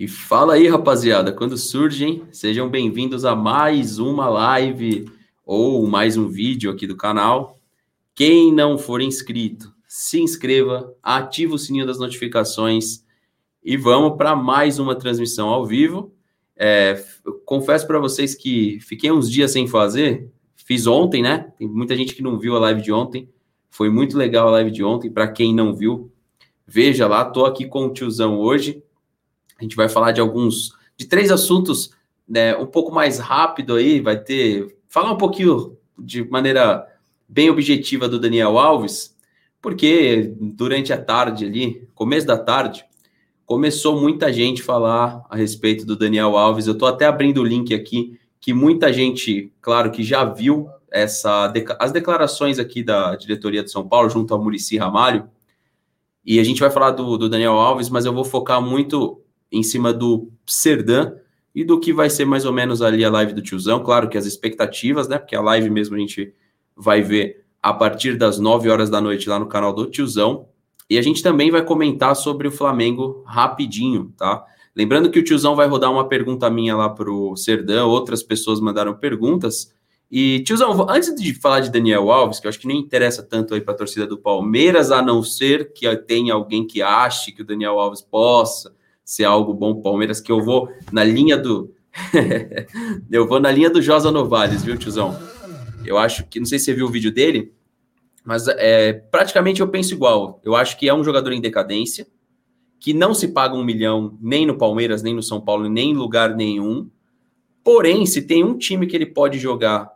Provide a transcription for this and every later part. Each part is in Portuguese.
E fala aí, rapaziada, quando surgem, sejam bem-vindos a mais uma live ou mais um vídeo aqui do canal. Quem não for inscrito, se inscreva, ative o sininho das notificações e vamos para mais uma transmissão ao vivo. É, confesso para vocês que fiquei uns dias sem fazer, fiz ontem, né? Tem muita gente que não viu a live de ontem. Foi muito legal a live de ontem. Para quem não viu, veja lá. Tô aqui com o tiozão hoje. A gente vai falar de alguns, de três assuntos, né? Um pouco mais rápido aí. Vai ter falar um pouquinho de maneira bem objetiva do Daniel Alves, porque durante a tarde ali, começo da tarde, começou muita gente falar a respeito do Daniel Alves. Eu estou até abrindo o link aqui, que muita gente, claro, que já viu essa as declarações aqui da diretoria de São Paulo, junto ao Murici Ramalho. E a gente vai falar do, do Daniel Alves, mas eu vou focar muito em cima do Serdan e do que vai ser mais ou menos ali a live do tiozão. Claro que as expectativas, né? Porque a live mesmo a gente vai ver a partir das 9 horas da noite lá no canal do Tiozão. E a gente também vai comentar sobre o Flamengo rapidinho, tá? Lembrando que o Tiozão vai rodar uma pergunta minha lá pro Serdão, outras pessoas mandaram perguntas. E, Tiozão, antes de falar de Daniel Alves, que eu acho que nem interessa tanto aí para a torcida do Palmeiras, a não ser que tenha alguém que ache que o Daniel Alves possa ser algo bom Palmeiras, que eu vou na linha do. eu vou na linha do Josa Novales, viu, Tiozão? Eu acho que, não sei se você viu o vídeo dele, mas é, praticamente eu penso igual. Eu acho que é um jogador em decadência, que não se paga um milhão nem no Palmeiras, nem no São Paulo, nem em lugar nenhum. Porém, se tem um time que ele pode jogar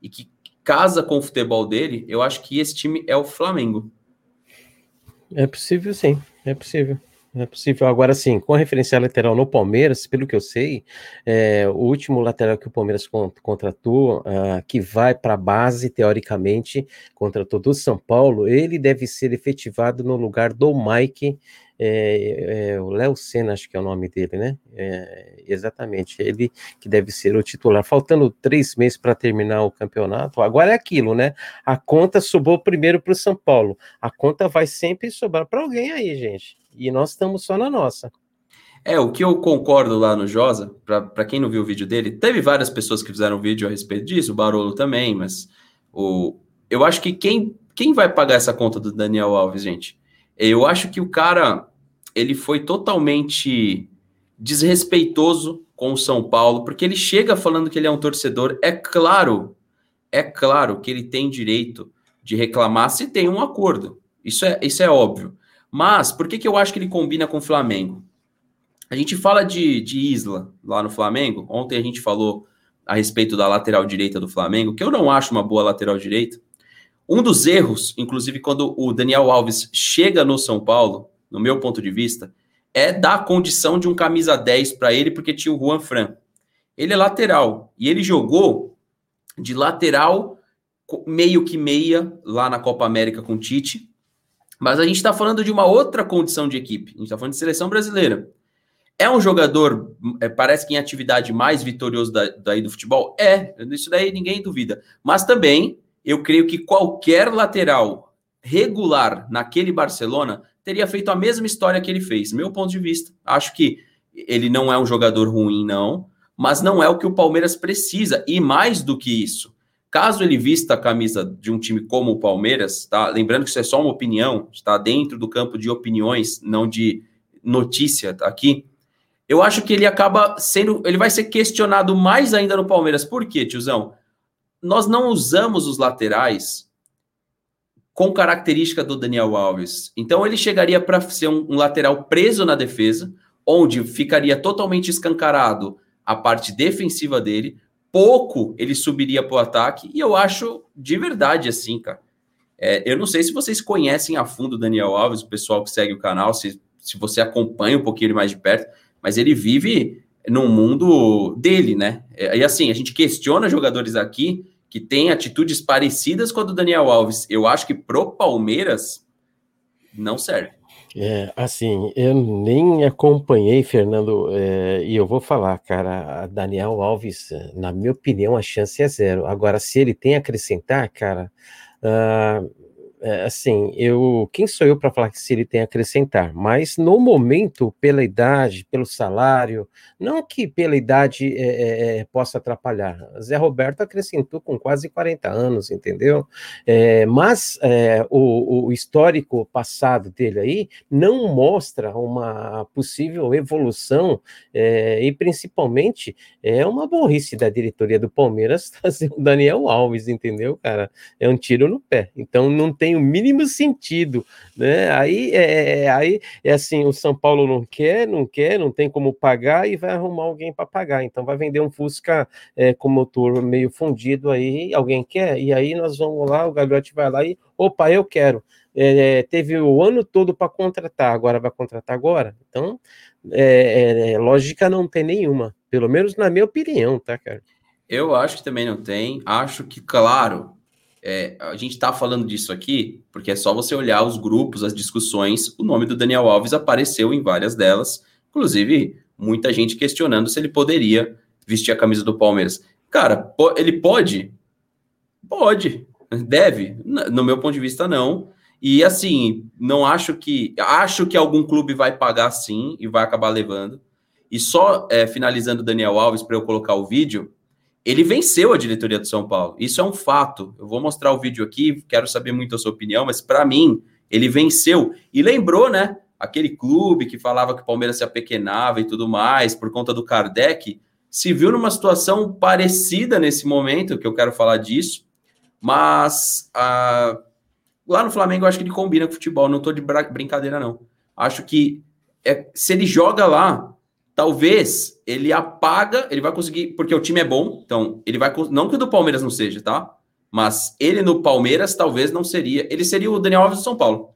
e que casa com o futebol dele, eu acho que esse time é o Flamengo. É possível, sim. É possível. É possível. Agora, sim, com a referência lateral no Palmeiras, pelo que eu sei, é, o último lateral que o Palmeiras contratou, uh, que vai para a base, teoricamente, contratou do São Paulo, ele deve ser efetivado no lugar do Mike, é, é, o Léo Senna, acho que é o nome dele, né? É, exatamente, ele que deve ser o titular. Faltando três meses para terminar o campeonato, agora é aquilo, né? A conta sobrou primeiro para o São Paulo, a conta vai sempre sobrar para alguém aí, gente e nós estamos só na nossa. É, o que eu concordo lá no Josa, para quem não viu o vídeo dele, teve várias pessoas que fizeram vídeo a respeito disso, o Barolo também, mas o, eu acho que quem, quem vai pagar essa conta do Daniel Alves, gente? Eu acho que o cara, ele foi totalmente desrespeitoso com o São Paulo, porque ele chega falando que ele é um torcedor, é claro, é claro que ele tem direito de reclamar se tem um acordo, isso é, isso é óbvio, mas por que, que eu acho que ele combina com o Flamengo? A gente fala de, de Isla lá no Flamengo. Ontem a gente falou a respeito da lateral direita do Flamengo, que eu não acho uma boa lateral direita. Um dos erros, inclusive quando o Daniel Alves chega no São Paulo, no meu ponto de vista, é dar a condição de um camisa 10 para ele, porque tinha o Juan Fran. Ele é lateral e ele jogou de lateral meio que meia lá na Copa América com o Tite mas a gente está falando de uma outra condição de equipe. A gente está falando de seleção brasileira. É um jogador, é, parece que em atividade mais vitorioso da, daí do futebol? É, isso daí ninguém duvida. Mas também, eu creio que qualquer lateral regular naquele Barcelona teria feito a mesma história que ele fez. Meu ponto de vista. Acho que ele não é um jogador ruim, não, mas não é o que o Palmeiras precisa. E mais do que isso, Caso ele vista a camisa de um time como o Palmeiras, tá? Lembrando que isso é só uma opinião, está dentro do campo de opiniões, não de notícia aqui. Eu acho que ele acaba sendo, ele vai ser questionado mais ainda no Palmeiras. Por quê, tiozão? Nós não usamos os laterais com característica do Daniel Alves. Então ele chegaria para ser um, um lateral preso na defesa, onde ficaria totalmente escancarado a parte defensiva dele, pouco ele subiria para o ataque, e eu acho de verdade assim, cara. É, eu não sei se vocês conhecem a fundo o Daniel Alves, o pessoal que segue o canal, se, se você acompanha um pouquinho ele mais de perto, mas ele vive num mundo dele, né? É, e assim, a gente questiona jogadores aqui que têm atitudes parecidas com a do Daniel Alves. Eu acho que pro Palmeiras não serve. É, assim, eu nem acompanhei, Fernando, é, e eu vou falar, cara, Daniel Alves, na minha opinião, a chance é zero. Agora, se ele tem a acrescentar, cara, uh, é, assim, eu, quem sou eu para falar que se ele tem a acrescentar? Mas no momento, pela idade, pelo salário, não que pela idade é, é, é possa atrapalhar. Zé Roberto acrescentou com quase 40 anos, entendeu? É, mas é, o, o, histórico passado dele aí não mostra uma possível evolução e principalmente é uma burrice da diretoria do Palmeiras trazer o Daniel Alves, entendeu, cara? É um tiro no pé. Então não tem o mínimo sentido, né? Aí é, é, é, aí é assim, o São Paulo não quer, não quer, não tem como pagar e vai arrumar alguém para pagar. Então vai vender um Fusca é, com motor meio fundido aí, alguém quer? E aí nós vamos lá, o Gagliotti vai lá e, opa, eu quero. É, teve o ano todo para contratar, agora vai contratar agora. Então, é, é, lógica não tem nenhuma, pelo menos na minha opinião, tá, cara? Eu acho que também não tem. Acho que, claro, é, a gente está falando disso aqui porque é só você olhar os grupos, as discussões. O nome do Daniel Alves apareceu em várias delas, inclusive muita gente questionando se ele poderia vestir a camisa do Palmeiras. Cara, ele pode? Pode, deve. No meu ponto de vista, não. E assim, não acho que. Acho que algum clube vai pagar sim e vai acabar levando. E só é, finalizando Daniel Alves para eu colocar o vídeo, ele venceu a diretoria do São Paulo. Isso é um fato. Eu vou mostrar o vídeo aqui, quero saber muito a sua opinião, mas para mim, ele venceu. E lembrou, né? Aquele clube que falava que o Palmeiras se apequenava e tudo mais, por conta do Kardec, se viu numa situação parecida nesse momento, que eu quero falar disso, mas ah, lá no Flamengo eu acho que ele combina com futebol, não tô de brincadeira, não. Acho que é, se ele joga lá, talvez ele apaga, ele vai conseguir, porque o time é bom, então ele vai, não que o do Palmeiras não seja, tá? Mas ele no Palmeiras talvez não seria, ele seria o Daniel Alves do São Paulo.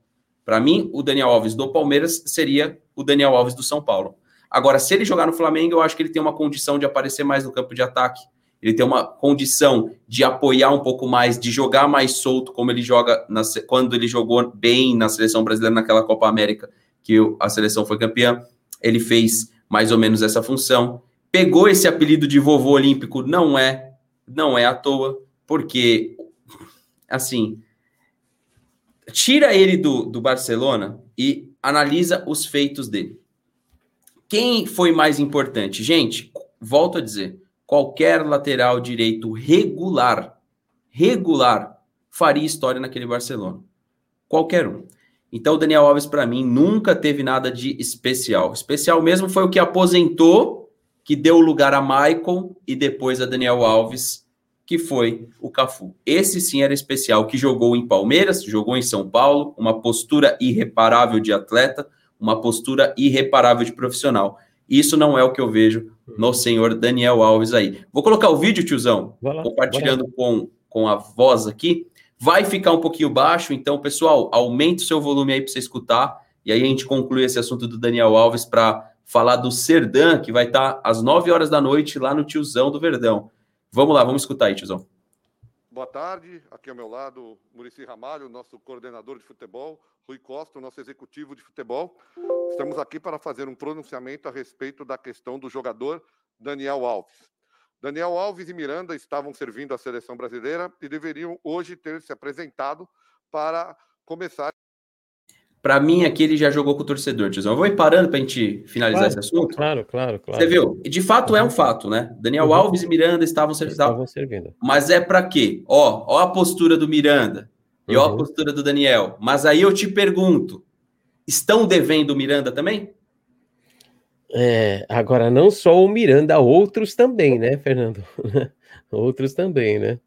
Para mim, o Daniel Alves do Palmeiras seria o Daniel Alves do São Paulo. Agora, se ele jogar no Flamengo, eu acho que ele tem uma condição de aparecer mais no campo de ataque. Ele tem uma condição de apoiar um pouco mais, de jogar mais solto, como ele joga na, quando ele jogou bem na seleção brasileira naquela Copa América, que a seleção foi campeã. Ele fez mais ou menos essa função. Pegou esse apelido de vovô olímpico, não é, não é à toa, porque, assim, tira ele do, do Barcelona e analisa os feitos dele. Quem foi mais importante? Gente, volto a dizer, qualquer lateral direito regular, regular, faria história naquele Barcelona. Qualquer um. Então, o Daniel Alves, para mim, nunca teve nada de especial. Especial mesmo foi o que aposentou, que deu lugar a Michael e depois a Daniel Alves, que foi o Cafu. Esse sim era especial, que jogou em Palmeiras, jogou em São Paulo, uma postura irreparável de atleta, uma postura irreparável de profissional. Isso não é o que eu vejo no senhor Daniel Alves aí. Vou colocar o vídeo, tiozão, lá, compartilhando com, com a voz aqui. Vai ficar um pouquinho baixo, então, pessoal, aumente o seu volume aí para você escutar. E aí a gente conclui esse assunto do Daniel Alves para falar do Serdã, que vai estar tá às 9 horas da noite lá no Tiozão do Verdão. Vamos lá, vamos escutar aí, Tiozão. Boa tarde, aqui ao meu lado, Murici Ramalho, nosso coordenador de futebol, Rui Costa, nosso executivo de futebol. Estamos aqui para fazer um pronunciamento a respeito da questão do jogador Daniel Alves. Daniel Alves e Miranda estavam servindo a seleção brasileira e deveriam hoje ter se apresentado para começar. Para mim, aqui ele já jogou com o torcedor, tiozão. Eu vou ir parando para a gente finalizar claro, esse assunto. Claro, claro, claro. Você viu? E de fato é um fato, né? Daniel uhum. Alves e Miranda estavam, estavam servindo. Mas é para quê? Ó, ó a postura do Miranda e uhum. ó a uhum. postura do Daniel. Mas aí eu te pergunto: estão devendo o Miranda também? É, agora, não só o Miranda, outros também, né, Fernando? outros também, né?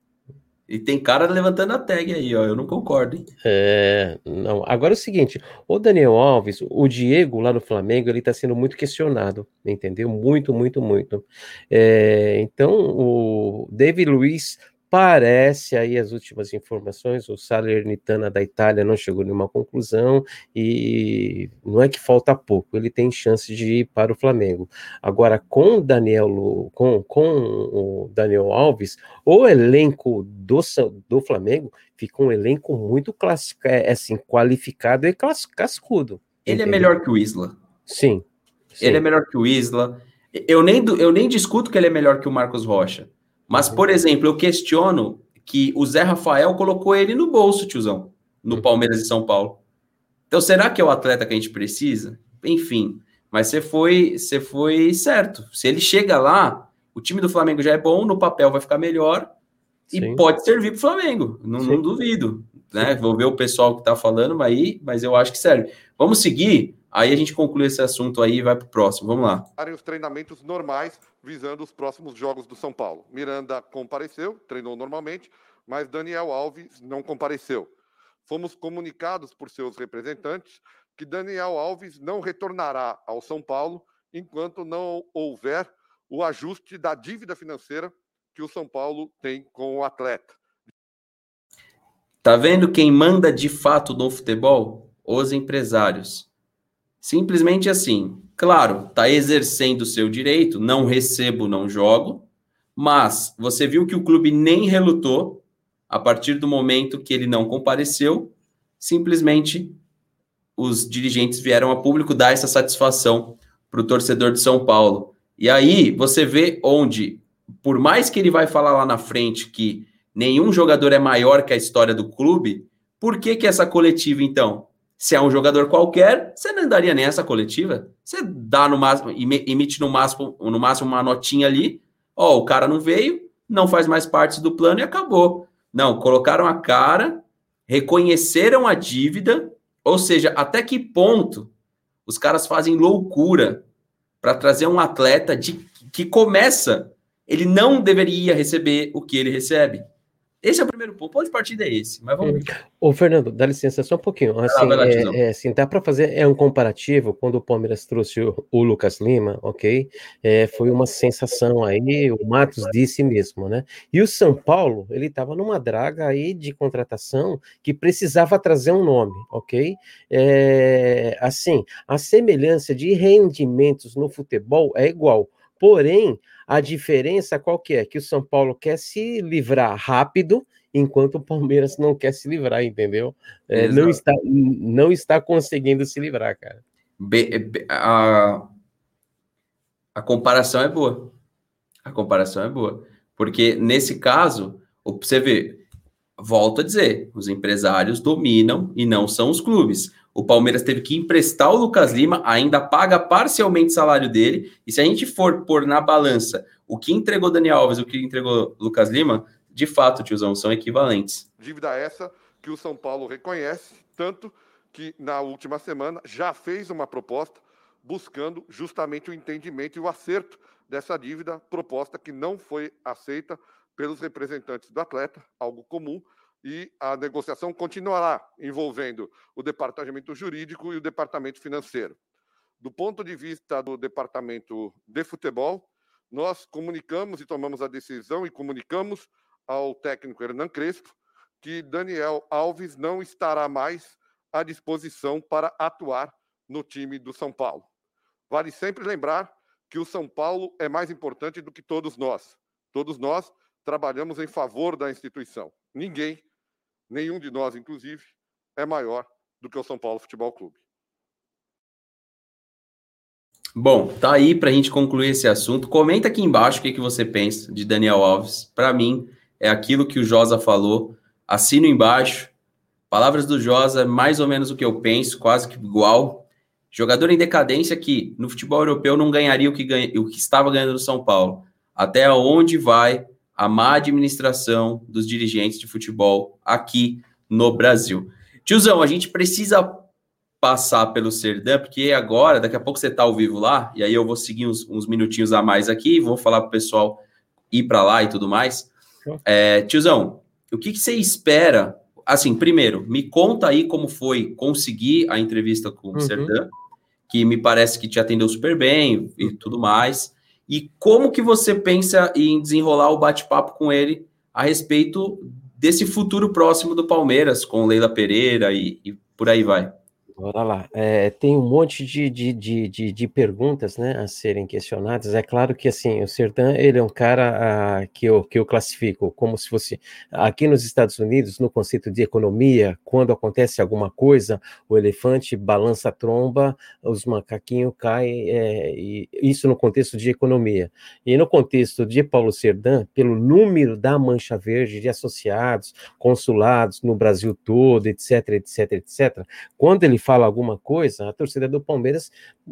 E tem cara levantando a tag aí, ó. Eu não concordo, hein? É, não. Agora é o seguinte: o Daniel Alves, o Diego lá no Flamengo, ele tá sendo muito questionado, entendeu? Muito, muito, muito. É, então, o David Luiz Parece aí as últimas informações, o Salernitana da Itália não chegou a nenhuma conclusão e não é que falta pouco, ele tem chance de ir para o Flamengo. Agora, com o Daniel, com, com o Daniel Alves, o elenco do, do Flamengo fica um elenco muito clássico, é, assim, qualificado e cascudo. Ele é entendeu? é melhor que o Isla. Sim, sim. Ele é melhor que o Isla. Eu nem, eu nem discuto que ele é melhor que o Marcos Rocha. Mas, por exemplo, eu questiono que o Zé Rafael colocou ele no bolso, tiozão. no uhum. Palmeiras e São Paulo. Então, será que é o atleta que a gente precisa? Enfim, mas você foi, você foi certo. Se ele chega lá, o time do Flamengo já é bom, no papel vai ficar melhor e Sim. pode servir para o Flamengo. Não, não, duvido. Né? Vou ver o pessoal que está falando aí, mas eu acho que serve. Vamos seguir. Aí a gente conclui esse assunto aí e vai para o próximo. Vamos lá. Os treinamentos normais visando os próximos jogos do São Paulo. Miranda compareceu, treinou normalmente, mas Daniel Alves não compareceu. Fomos comunicados por seus representantes que Daniel Alves não retornará ao São Paulo enquanto não houver o ajuste da dívida financeira que o São Paulo tem com o atleta. Tá vendo quem manda de fato no futebol? Os empresários. Simplesmente assim. Claro, tá exercendo o seu direito, não recebo, não jogo, mas você viu que o clube nem relutou a partir do momento que ele não compareceu, simplesmente os dirigentes vieram a público dar essa satisfação para o torcedor de São Paulo. E aí você vê onde, por mais que ele vai falar lá na frente que nenhum jogador é maior que a história do clube, por que que essa coletiva então? Se é um jogador qualquer, você não daria nem essa coletiva. Você dá no máximo, emite no máximo, no máximo uma notinha ali. Ó, oh, o cara não veio, não faz mais parte do plano e acabou. Não, colocaram a cara, reconheceram a dívida, ou seja, até que ponto os caras fazem loucura para trazer um atleta de, que começa, ele não deveria receber o que ele recebe. Esse é o primeiro ponto. O ponto de partida é esse, mas vamos. Ô, Fernando, dá licença só um pouquinho. Assim, lá, lá, é, é, assim dá para fazer é um comparativo quando o Palmeiras trouxe o, o Lucas Lima, ok? É, foi uma sensação aí, o Matos disse mesmo, né? E o São Paulo, ele estava numa draga aí de contratação que precisava trazer um nome, ok? É, assim, a semelhança de rendimentos no futebol é igual. Porém, a diferença qual que é? Que o São Paulo quer se livrar rápido, enquanto o Palmeiras não quer se livrar, entendeu? É, não, está, não está conseguindo se livrar, cara. Be, a, a comparação é boa. A comparação é boa. Porque nesse caso, você vê, volto a dizer, os empresários dominam e não são os clubes. O Palmeiras teve que emprestar o Lucas Lima, ainda paga parcialmente o salário dele. E se a gente for pôr na balança o que entregou Daniel Alves e o que entregou Lucas Lima, de fato, tiozão, são equivalentes. Dívida essa que o São Paulo reconhece, tanto que na última semana já fez uma proposta buscando justamente o entendimento e o acerto dessa dívida, proposta que não foi aceita pelos representantes do atleta, algo comum, e a negociação continuará envolvendo o departamento jurídico e o departamento financeiro. Do ponto de vista do departamento de futebol, nós comunicamos e tomamos a decisão e comunicamos ao técnico Hernan Crespo que Daniel Alves não estará mais à disposição para atuar no time do São Paulo. Vale sempre lembrar que o São Paulo é mais importante do que todos nós. Todos nós trabalhamos em favor da instituição. Ninguém nenhum de nós, inclusive, é maior do que o São Paulo Futebol Clube. Bom, tá aí para a gente concluir esse assunto. Comenta aqui embaixo o que, que você pensa de Daniel Alves. Para mim, é aquilo que o Josa falou. Assino embaixo. Palavras do Josa, mais ou menos o que eu penso, quase que igual. Jogador em decadência que no futebol europeu não ganharia o que, ganha, o que estava ganhando no São Paulo. Até onde vai a má administração dos dirigentes de futebol aqui no Brasil. Tiozão, a gente precisa passar pelo Serdã, porque agora, daqui a pouco você está ao vivo lá, e aí eu vou seguir uns, uns minutinhos a mais aqui, vou falar para o pessoal ir para lá e tudo mais. É, tiozão, o que, que você espera? Assim, primeiro, me conta aí como foi conseguir a entrevista com o uhum. Serdã, que me parece que te atendeu super bem e tudo mais. E como que você pensa em desenrolar o bate-papo com ele a respeito desse futuro próximo do Palmeiras, com Leila Pereira e, e por aí vai? Bora lá. É, tem um monte de, de, de, de, perguntas né, a serem questionadas. É claro que assim, o Sertan ele é um cara ah, que, eu, que eu classifico como se fosse aqui nos Estados Unidos, no conceito de economia, quando acontece alguma coisa, o elefante balança a tromba, os macaquinhos caem, é, e isso no contexto de economia. E no contexto de Paulo Serdan, pelo número da mancha verde de associados, consulados no Brasil todo, etc, etc, etc, quando ele fala alguma coisa, a torcida do Palmeiras,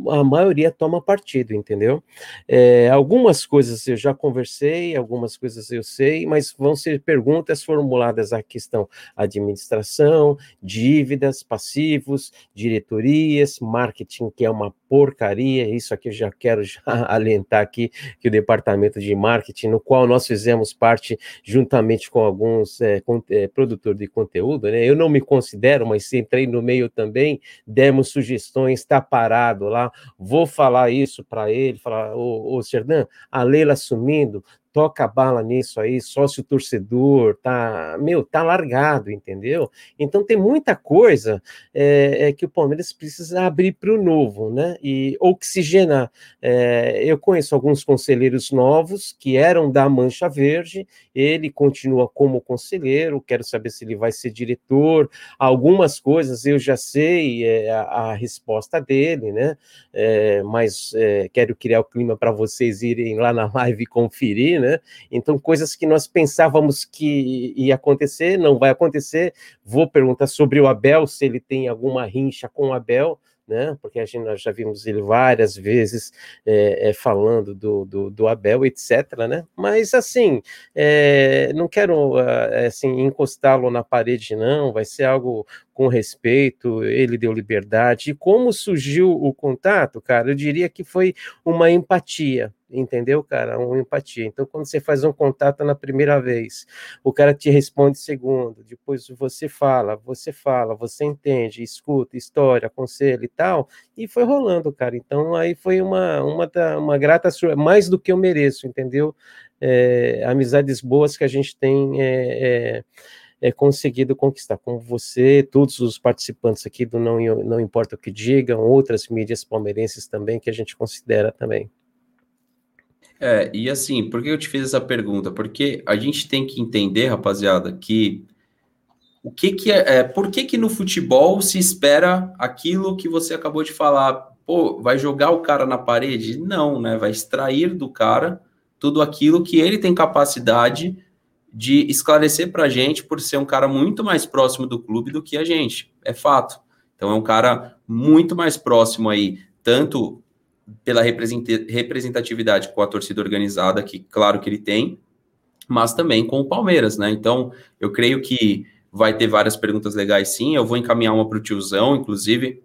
a maioria toma partido, entendeu? É, algumas coisas eu já conversei, algumas coisas eu sei, mas vão ser perguntas formuladas à questão administração, dívidas, passivos, diretorias, marketing, que é uma porcaria, isso aqui eu já quero já alentar aqui, que o departamento de marketing, no qual nós fizemos parte juntamente com alguns é, é, produtores de conteúdo, né? Eu não me considero, mas entrei no meio também, demos sugestões, está parado lá, vou falar isso para ele, falar, ô, ô Serdan, a Leila assumindo, toca bala nisso aí, sócio torcedor, tá, meu, tá largado, entendeu? Então tem muita coisa é, é que o Palmeiras precisa abrir para o novo, né? E oxigenar. É, eu conheço alguns conselheiros novos que eram da Mancha Verde, ele continua como conselheiro, quero saber se ele vai ser diretor. Algumas coisas eu já sei a, a, resposta dele, né? Mas quero criar o clima para vocês irem lá na live conferir, né? Né? Então, coisas que nós pensávamos que ia acontecer, não vai acontecer. Vou perguntar sobre o Abel, se ele tem alguma rincha com o Abel, né? Porque a gente nós já vimos ele várias vezes é, é, falando do, do, do, Abel, etc. Né? Mas assim, é, não quero ah, assim encostá-lo na parede, não. Vai ser algo com respeito. Ele deu liberdade. E como surgiu o contato, cara? Eu diria que foi uma empatia entendeu, cara? Uma empatia. Então, quando você faz um contato na primeira vez, o cara te responde segundo, depois você fala, você fala, você entende, escuta, história, conselho e tal, e foi rolando, cara. Então, aí foi uma, uma, uma grata mais do que eu mereço, entendeu? É, amizades boas que a gente tem é, é, é, conseguido conquistar, com você, todos os participantes aqui do Não, Não Importa o que Digam, outras mídias palmeirenses também, que a gente considera também. É, e assim, por que eu te fiz essa pergunta? Porque a gente tem que entender, rapaziada, que o que que é, é por que que no futebol se espera aquilo que você acabou de falar? Pô, vai jogar o cara na parede? Não, né? Vai extrair do cara tudo aquilo que ele tem capacidade de esclarecer para a gente por ser um cara muito mais próximo do clube do que a gente. É fato. Então é um cara muito mais próximo aí, tanto pela representatividade com a torcida organizada, que claro que ele tem, mas também com o Palmeiras, né? Então, eu creio que vai ter várias perguntas legais sim. Eu vou encaminhar uma para o tiozão, inclusive,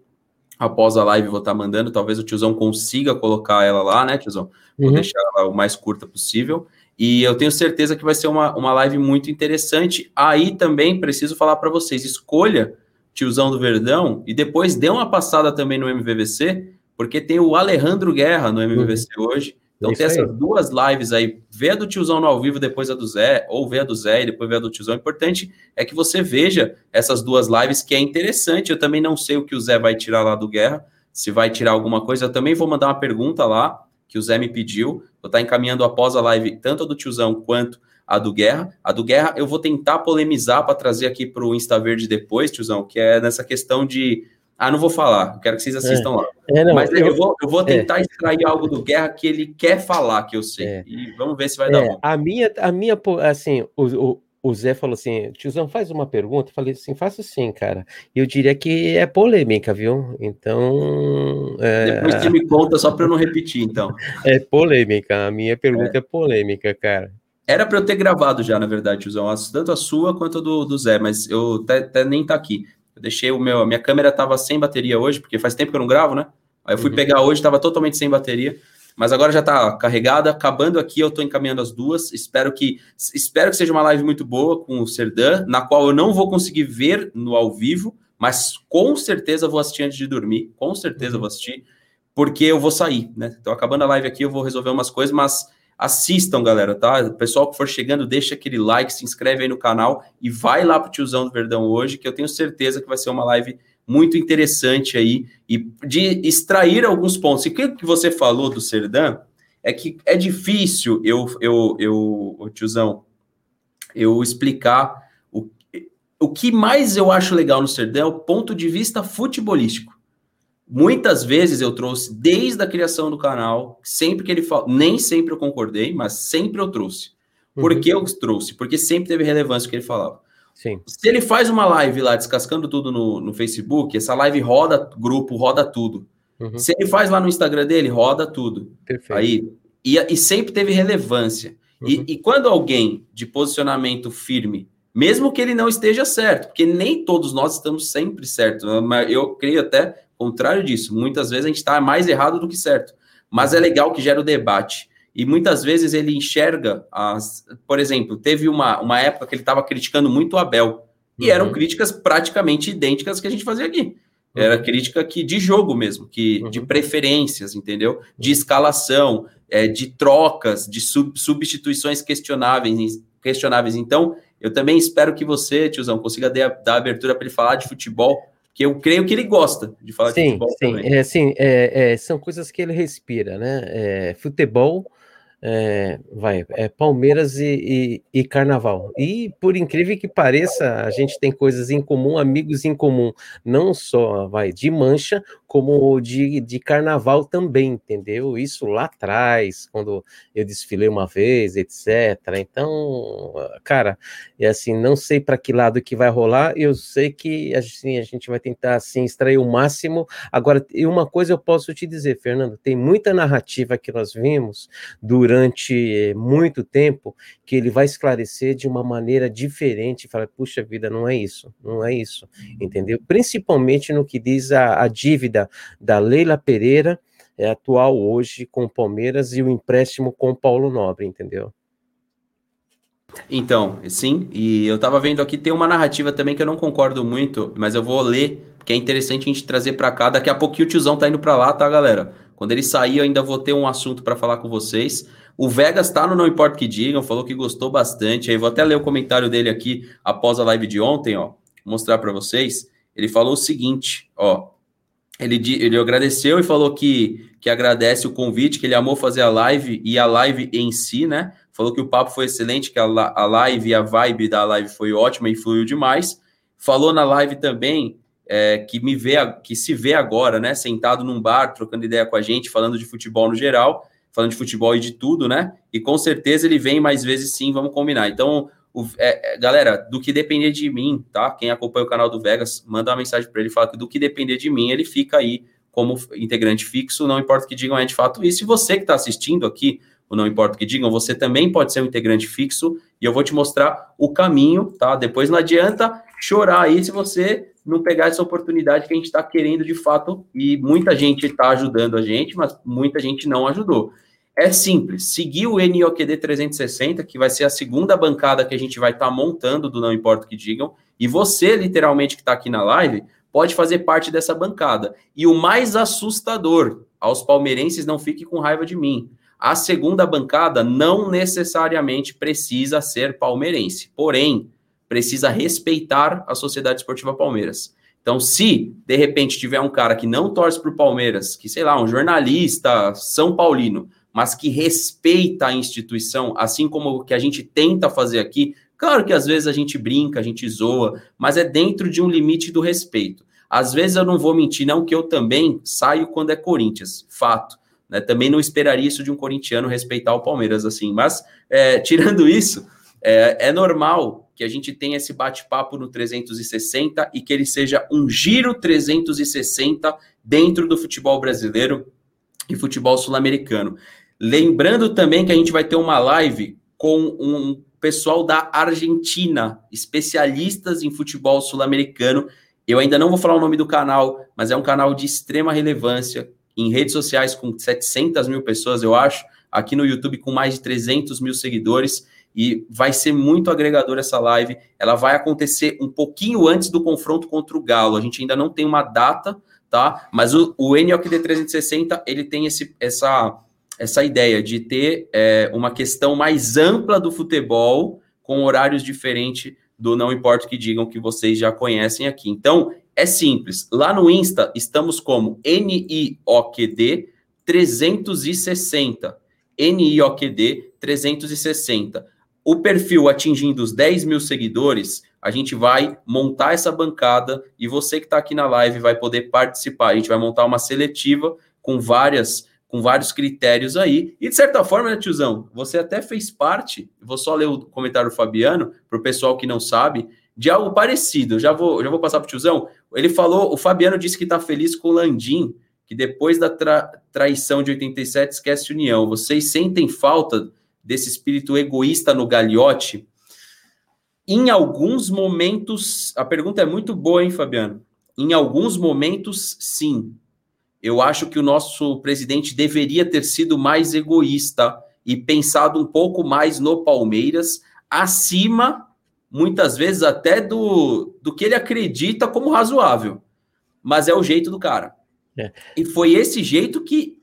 após a live vou estar tá mandando. Talvez o tiozão consiga colocar ela lá, né, tiozão? Vou uhum. deixar ela o mais curta possível. E eu tenho certeza que vai ser uma, uma live muito interessante. Aí também preciso falar para vocês: escolha tiozão do Verdão e depois dê uma passada também no MVVC porque tem o Alejandro Guerra no MVVC uhum. hoje. Então tem essas duas lives aí, vê a do tiozão no ao vivo, depois a do Zé, ou vê a do Zé e depois vê a do tiozão. O importante é que você veja essas duas lives, que é interessante. Eu também não sei o que o Zé vai tirar lá do Guerra, se vai tirar alguma coisa. Eu também vou mandar uma pergunta lá, que o Zé me pediu. Vou estar encaminhando após a live, tanto a do tiozão quanto a do Guerra. A do Guerra eu vou tentar polemizar para trazer aqui para o Insta Verde depois, tiozão, que é nessa questão de ah, não vou falar, quero que vocês assistam é. lá. É, não, Mas eu, eu, vou, eu vou é. tentar é. extrair algo do Guerra que ele quer falar, que eu sei. É. E vamos ver se vai dar é, bom. A minha, a minha assim, o, o, o Zé falou assim: tiozão, faz uma pergunta. Eu falei assim: faço sim, cara. E eu diria que é polêmica, viu? Então. É... Depois você me conta só para eu não repetir, então. É polêmica, a minha pergunta é, é polêmica, cara. Era para eu ter gravado já, na verdade, tiozão, tanto a sua quanto a do, do Zé, mas eu até, até nem tá aqui. Eu deixei o meu, minha câmera estava sem bateria hoje, porque faz tempo que eu não gravo, né? Aí eu fui uhum. pegar hoje, estava totalmente sem bateria, mas agora já está carregada, acabando aqui, eu estou encaminhando as duas. Espero que espero que seja uma live muito boa com o Serdan, na qual eu não vou conseguir ver no ao vivo, mas com certeza vou assistir antes de dormir, com certeza uhum. vou assistir, porque eu vou sair, né? Então acabando a live aqui, eu vou resolver umas coisas, mas Assistam, galera, tá? O pessoal que for chegando, deixa aquele like, se inscreve aí no canal e vai lá pro tiozão do Verdão hoje, que eu tenho certeza que vai ser uma live muito interessante aí e de extrair alguns pontos. E o que você falou do Serdã é que é difícil eu, eu, eu, tiozão, eu explicar o, o que mais eu acho legal no Serdã é o ponto de vista futebolístico. Muitas vezes eu trouxe desde a criação do canal, sempre que ele falou, nem sempre eu concordei, mas sempre eu trouxe. Por uhum. que eu trouxe? Porque sempre teve relevância o que ele falava. Sim. Se ele faz uma live lá descascando tudo no, no Facebook, essa live roda grupo, roda tudo. Uhum. Se ele faz lá no Instagram dele, roda tudo. Perfeito. Aí, e, e sempre teve relevância. Uhum. E, e quando alguém de posicionamento firme, mesmo que ele não esteja certo, porque nem todos nós estamos sempre certos, mas eu creio até contrário disso. Muitas vezes a gente está mais errado do que certo. Mas é legal que gera o debate. E muitas vezes ele enxerga as. Por exemplo, teve uma, uma época que ele estava criticando muito o Abel. E uhum. eram críticas praticamente idênticas que a gente fazia aqui. Era uhum. crítica que de jogo mesmo, que uhum. de preferências, entendeu? De escalação, é, de trocas, de sub, substituições questionáveis, questionáveis. Então, eu também espero que você, tiozão, consiga dar, dar abertura para ele falar de futebol, que eu creio que ele gosta de falar sim, de futebol sim, também. É, sim, é, é, são coisas que ele respira, né? É, futebol é, vai, é Palmeiras e, e, e, Carnaval. E por incrível que pareça, a gente tem coisas em comum, amigos em comum, não só vai de mancha, como de, de Carnaval também, entendeu? Isso lá atrás, quando eu desfilei uma vez, etc. Então, cara, é assim, não sei para que lado que vai rolar. Eu sei que assim a gente vai tentar assim extrair o máximo. Agora, e uma coisa eu posso te dizer, Fernando, tem muita narrativa que nós vimos durante durante muito tempo, que ele vai esclarecer de uma maneira diferente, fala, puxa vida, não é isso, não é isso, entendeu? Principalmente no que diz a, a dívida da Leila Pereira, é atual hoje com o Palmeiras e o empréstimo com o Paulo Nobre, entendeu? Então, sim, e eu tava vendo aqui, tem uma narrativa também que eu não concordo muito, mas eu vou ler, que é interessante a gente trazer para cá. Daqui a pouquinho o tiozão tá indo para lá, tá, galera? Quando ele sair, eu ainda vou ter um assunto para falar com vocês. O Vegas tá no Não Importa Que Digam, falou que gostou bastante. Aí vou até ler o comentário dele aqui após a live de ontem, ó. Mostrar para vocês. Ele falou o seguinte, ó. Ele, ele agradeceu e falou que, que agradece o convite, que ele amou fazer a live e a live em si, né? Falou que o papo foi excelente, que a, a live e a vibe da live foi ótima e fluiu demais. Falou na live também é, que me vê, que se vê agora, né? Sentado num bar, trocando ideia com a gente, falando de futebol no geral falando de futebol e de tudo, né? E com certeza ele vem mais vezes sim, vamos combinar. Então, o, é, é, galera, do que depender de mim, tá? Quem acompanha o canal do Vegas, manda uma mensagem para ele, fala que do que depender de mim, ele fica aí como integrante fixo, não importa o que digam, é de fato isso. E você que está assistindo aqui, ou não importa o que digam, você também pode ser um integrante fixo, e eu vou te mostrar o caminho, tá? Depois não adianta chorar aí se você não pegar essa oportunidade que a gente está querendo de fato, e muita gente está ajudando a gente, mas muita gente não ajudou. É simples, seguir o NOQD 360, que vai ser a segunda bancada que a gente vai estar tá montando do Não Importa o que Digam, e você, literalmente, que está aqui na live, pode fazer parte dessa bancada. E o mais assustador, aos palmeirenses, não fique com raiva de mim. A segunda bancada não necessariamente precisa ser palmeirense, porém, precisa respeitar a Sociedade Esportiva Palmeiras. Então, se de repente tiver um cara que não torce para o Palmeiras, que sei lá, um jornalista São Paulino, mas que respeita a instituição, assim como o que a gente tenta fazer aqui. Claro que às vezes a gente brinca, a gente zoa, mas é dentro de um limite do respeito. Às vezes eu não vou mentir, não, que eu também saio quando é Corinthians, fato. Né? Também não esperaria isso de um corintiano respeitar o Palmeiras assim, mas é, tirando isso, é, é normal que a gente tenha esse bate-papo no 360 e que ele seja um giro 360 dentro do futebol brasileiro e futebol sul-americano. Lembrando também que a gente vai ter uma live com um pessoal da Argentina, especialistas em futebol sul-americano. Eu ainda não vou falar o nome do canal, mas é um canal de extrema relevância em redes sociais com 700 mil pessoas, eu acho, aqui no YouTube com mais de 300 mil seguidores e vai ser muito agregador essa live. Ela vai acontecer um pouquinho antes do confronto contra o Galo. A gente ainda não tem uma data, tá? Mas o, o NLQD 360 ele tem esse, essa essa ideia de ter é, uma questão mais ampla do futebol com horários diferentes do não importa o que digam que vocês já conhecem aqui. Então, É simples. Lá no Insta, estamos como NIOQD 360. NIOQD 360. O perfil atingindo os 10 mil seguidores, a gente vai montar essa bancada e você que está aqui na live vai poder participar. A gente vai montar uma seletiva com várias com vários critérios aí. E de certa forma, né, tiozão, você até fez parte, vou só ler o comentário do Fabiano, para o pessoal que não sabe, de algo parecido. Já vou, já vou passar para o tiozão. Ele falou, o Fabiano disse que está feliz com o Landim, que depois da tra traição de 87 esquece União. Vocês sentem falta desse espírito egoísta no Gagliotti? Em alguns momentos, a pergunta é muito boa, hein, Fabiano? Em alguns momentos, sim eu acho que o nosso presidente deveria ter sido mais egoísta e pensado um pouco mais no Palmeiras, acima, muitas vezes, até do, do que ele acredita como razoável. Mas é o jeito do cara. É. E foi esse jeito que,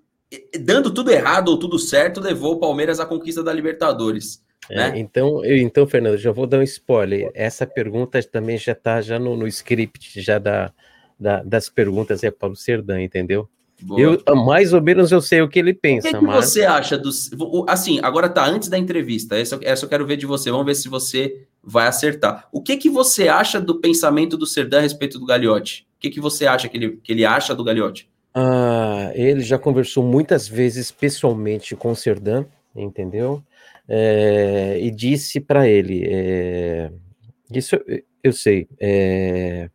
dando tudo errado ou tudo certo, levou o Palmeiras à conquista da Libertadores. É, né? então, eu, então, Fernando, já vou dar um spoiler. Essa pergunta também já está já no, no script já da, da, das perguntas é para o Serdã, entendeu? Boa. Eu mais ou menos eu sei o que ele pensa. O que, que mas... você acha dos. Assim, agora tá antes da entrevista. Essa, essa eu quero ver de você. Vamos ver se você vai acertar. O que que você acha do pensamento do Serdã a respeito do Gagliotti? O que, que você acha que ele, que ele acha do Gagliotti? Ah, ele já conversou muitas vezes pessoalmente com o Serdã, entendeu? É, e disse para ele: é, isso eu, eu sei, é,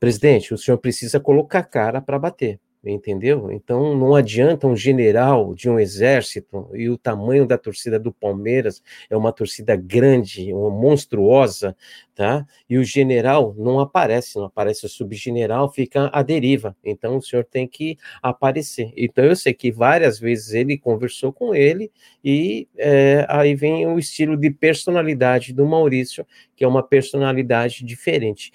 presidente, o senhor precisa colocar cara para bater entendeu? Então não adianta um general de um exército e o tamanho da torcida do Palmeiras é uma torcida grande, uma monstruosa, tá? E o general não aparece, não aparece o subgeneral, fica à deriva. Então o senhor tem que aparecer. Então eu sei que várias vezes ele conversou com ele e é, aí vem o estilo de personalidade do Maurício, que é uma personalidade diferente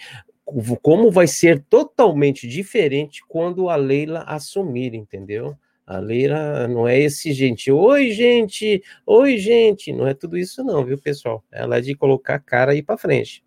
como vai ser totalmente diferente quando a Leila assumir, entendeu? A Leila não é esse gente, oi gente, oi gente, não é tudo isso não, viu pessoal? Ela é de colocar a cara aí para frente.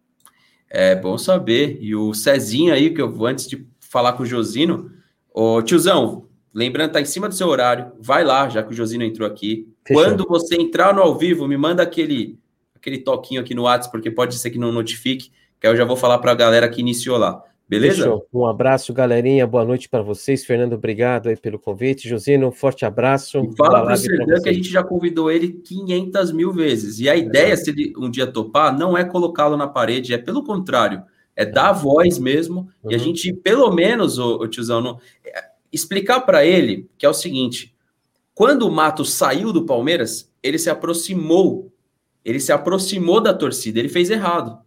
É bom saber. E o Cezinho aí, que eu vou antes de falar com o Josino, ô tiozão, lembrando, tá em cima do seu horário, vai lá, já que o Josino entrou aqui. Fechou. Quando você entrar no ao vivo, me manda aquele aquele toquinho aqui no WhatsApp, porque pode ser que não notifique que eu já vou falar para a galera que iniciou lá. Beleza? Fechou. Um abraço, galerinha. Boa noite para vocês. Fernando, obrigado aí pelo convite. Josino, um forte abraço. E fala para o Serdan que a gente já convidou ele 500 mil vezes. E a ideia, é. se ele um dia topar, não é colocá-lo na parede, é pelo contrário, é dar voz mesmo. Uhum. E a gente, pelo menos, o, tiozão, não, é, explicar para ele que é o seguinte: quando o Mato saiu do Palmeiras, ele se aproximou, ele se aproximou da torcida, ele fez errado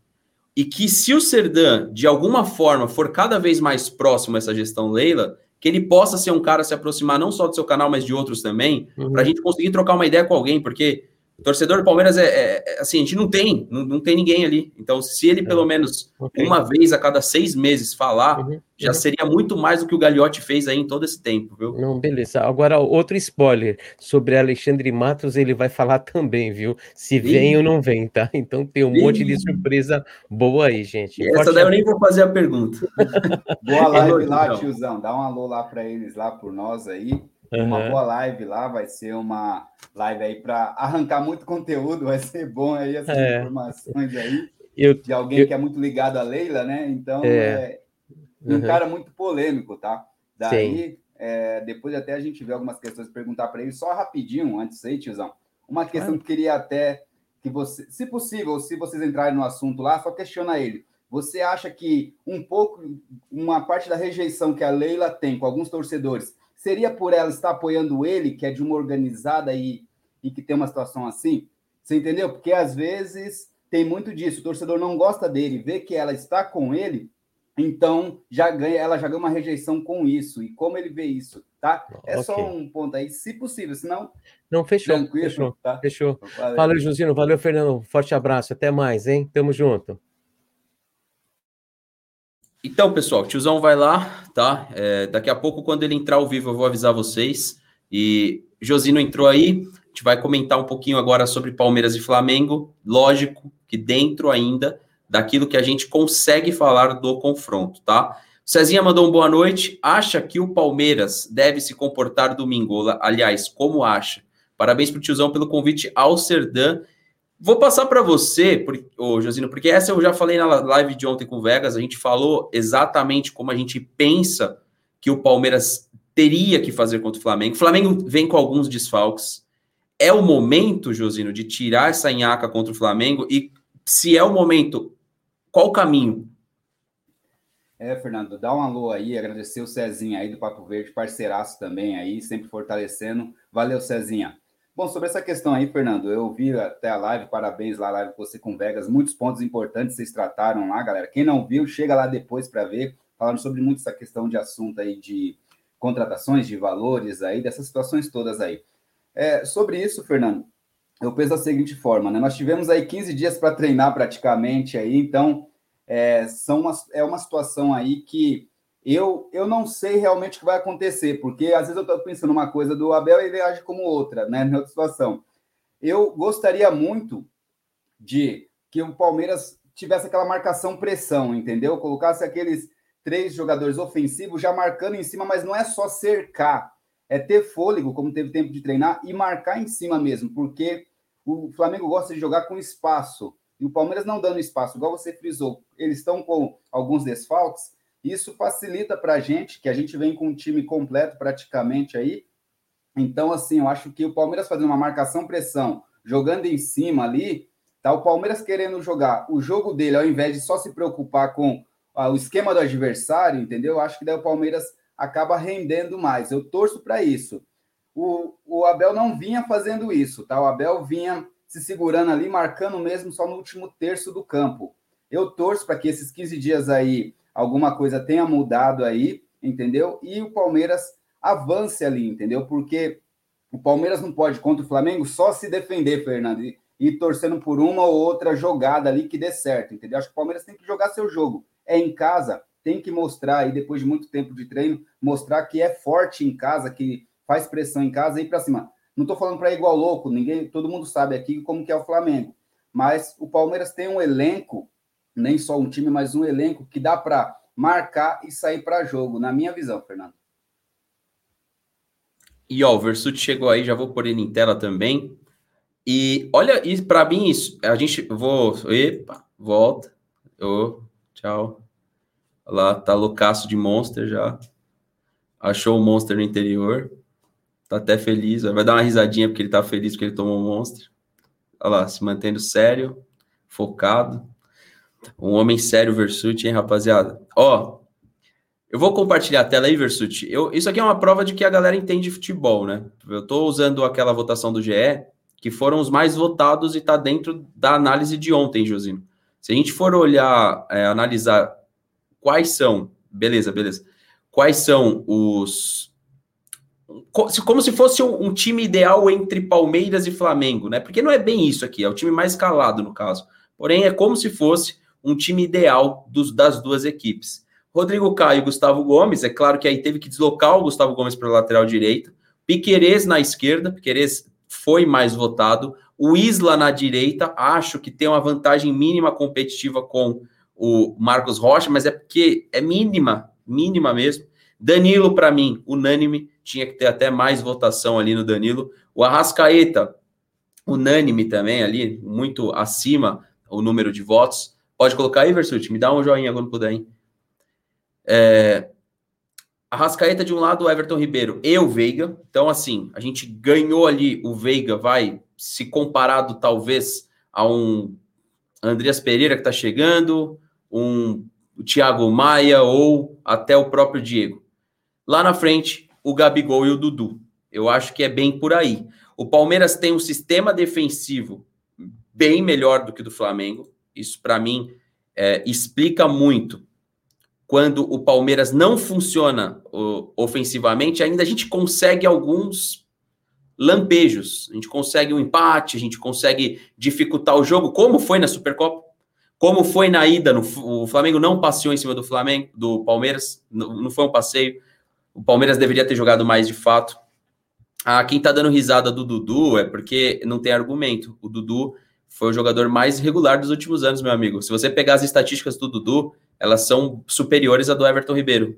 e que se o Serdan, de alguma forma, for cada vez mais próximo a essa gestão Leila, que ele possa ser um cara a se aproximar não só do seu canal, mas de outros também, uhum. para a gente conseguir trocar uma ideia com alguém, porque torcedor do Palmeiras é, é, é, assim, a gente não tem, não, não tem ninguém ali. Então, se ele pelo é. menos okay. uma vez a cada seis meses falar, uhum. já uhum. seria muito mais do que o Gagliotti fez aí em todo esse tempo, viu? Não, beleza. Agora, outro spoiler sobre Alexandre Matos, ele vai falar também, viu? Se vem ou não vem, tá? Então tem um monte de surpresa boa aí, gente. E essa daí eu nem vou fazer a pergunta. boa live lá, tiozão. Dá um alô lá para eles, lá por nós aí. Uhum. Uma boa live lá, vai ser uma live aí para arrancar muito conteúdo, vai ser bom aí essas é. informações aí. Eu, de alguém eu, que é muito ligado a Leila, né? Então é, é um uhum. cara muito polêmico, tá? Daí, é, depois até a gente vê algumas questões perguntar para ele, só rapidinho, antes aí, tiozão. Uma questão que eu queria até que você, se possível, se vocês entrarem no assunto lá, só questiona ele. Você acha que um pouco, uma parte da rejeição que a Leila tem com alguns torcedores seria por ela estar apoiando ele, que é de uma organizada e, e que tem uma situação assim? Você entendeu? Porque às vezes tem muito disso. O torcedor não gosta dele, vê que ela está com ele, então já ganha, ela já ganha uma rejeição com isso. E como ele vê isso, tá? É okay. só um ponto aí, se possível, senão. Não, fechou. Tranquilo, fechou. Tá? Fechou. Valeu. Valeu, Josino. Valeu, Fernando. Forte abraço. Até mais, hein? Tamo junto. Então, pessoal, tiozão vai lá, tá? É, daqui a pouco, quando ele entrar ao vivo, eu vou avisar vocês. E Josino entrou aí, a gente vai comentar um pouquinho agora sobre Palmeiras e Flamengo. Lógico que dentro ainda daquilo que a gente consegue falar do confronto, tá? Cezinha mandou um boa noite. Acha que o Palmeiras deve se comportar domingo? Aliás, como acha? Parabéns pro tiozão pelo convite ao Serdã. Vou passar para você, por, ô, Josino, porque essa eu já falei na live de ontem com o Vegas. A gente falou exatamente como a gente pensa que o Palmeiras teria que fazer contra o Flamengo. O Flamengo vem com alguns desfalques. É o momento, Josino, de tirar essa nhaca contra o Flamengo? E se é o momento, qual o caminho? É, Fernando, dá um alô aí, agradecer o Cezinha aí do Papo Verde, parceiraço também aí, sempre fortalecendo. Valeu, Cezinha. Bom, sobre essa questão aí, Fernando, eu vi até a live, parabéns lá, live você com Vegas, muitos pontos importantes vocês trataram lá, galera. Quem não viu, chega lá depois para ver, falando sobre muito essa questão de assunto aí de contratações, de valores aí, dessas situações todas aí. É, sobre isso, Fernando, eu penso da seguinte forma, né? Nós tivemos aí 15 dias para treinar praticamente aí, então é, são uma, é uma situação aí que eu, eu não sei realmente o que vai acontecer, porque às vezes eu estou pensando uma coisa do Abel e ele age como outra, né? Na outra situação. Eu gostaria muito de que o Palmeiras tivesse aquela marcação pressão, entendeu? Colocasse aqueles três jogadores ofensivos já marcando em cima, mas não é só cercar, é ter fôlego, como teve tempo de treinar, e marcar em cima mesmo, porque o Flamengo gosta de jogar com espaço. E o Palmeiras não dando espaço, igual você frisou, eles estão com alguns desfalques, isso facilita para a gente, que a gente vem com um time completo praticamente aí. Então, assim, eu acho que o Palmeiras fazendo uma marcação-pressão, jogando em cima ali, tá o Palmeiras querendo jogar o jogo dele, ao invés de só se preocupar com ah, o esquema do adversário, entendeu? Eu acho que daí o Palmeiras acaba rendendo mais. Eu torço para isso. O, o Abel não vinha fazendo isso, tá? O Abel vinha se segurando ali, marcando mesmo só no último terço do campo. Eu torço para que esses 15 dias aí alguma coisa tenha mudado aí, entendeu? E o Palmeiras avance ali, entendeu? Porque o Palmeiras não pode contra o Flamengo só se defender, Fernando, e, e torcendo por uma ou outra jogada ali que dê certo, entendeu? Acho que o Palmeiras tem que jogar seu jogo. É em casa, tem que mostrar aí depois de muito tempo de treino, mostrar que é forte em casa, que faz pressão em casa e para cima. Não estou falando para ir igual louco, ninguém, todo mundo sabe aqui como que é o Flamengo. Mas o Palmeiras tem um elenco, nem só um time, mas um elenco que dá para marcar e sair para jogo, na minha visão, Fernando. E ó, o Versuti chegou aí, já vou pôr ele em tela também. E olha, e para mim isso, a gente vou, epa, volta. Ô, tchau. Olha lá, tá loucaço de monster já. Achou o monster no interior. Tá até feliz. Vai dar uma risadinha porque ele tá feliz porque ele tomou um monstro. Olha lá, se mantendo sério, focado. Um homem sério, Versuti, hein, rapaziada? Ó, eu vou compartilhar a tela aí, Versuti. Eu, isso aqui é uma prova de que a galera entende futebol, né? Eu tô usando aquela votação do GE, que foram os mais votados e tá dentro da análise de ontem, Josino. Se a gente for olhar, é, analisar quais são, beleza, beleza, quais são os como se fosse um, time ideal entre Palmeiras e Flamengo, né? Porque não é bem isso aqui, é o time mais calado no caso. Porém, é como se fosse um time ideal dos, das duas equipes. Rodrigo Caio e Gustavo Gomes, é claro que aí teve que deslocar o Gustavo Gomes para a lateral direita. Piquerez na esquerda, Piquerez foi mais votado. O Isla na direita, acho que tem uma vantagem mínima competitiva com o Marcos Rocha, mas é porque é mínima, mínima mesmo. Danilo, para mim, unânime tinha que ter até mais votação ali no Danilo. O Arrascaeta, unânime também ali, muito acima o número de votos. Pode colocar aí, Versuti, me dá um joinha quando puder, hein? É... Arrascaeta de um lado, Everton Ribeiro e o Veiga. Então, assim, a gente ganhou ali, o Veiga vai, se comparado talvez a um Andreas Pereira que está chegando, um Thiago Maia ou até o próprio Diego. Lá na frente, o Gabigol e o Dudu. Eu acho que é bem por aí. O Palmeiras tem um sistema defensivo bem melhor do que o do Flamengo. Isso, para mim, é, explica muito. Quando o Palmeiras não funciona o, ofensivamente, ainda a gente consegue alguns lampejos. A gente consegue um empate, a gente consegue dificultar o jogo, como foi na Supercopa, como foi na ida. No, o Flamengo não passeou em cima do Flamengo, do Palmeiras, não, não foi um passeio. O Palmeiras deveria ter jogado mais de fato. Ah, quem tá dando risada do Dudu é porque não tem argumento. O Dudu foi o jogador mais regular dos últimos anos, meu amigo. Se você pegar as estatísticas do Dudu, elas são superiores à do Everton Ribeiro.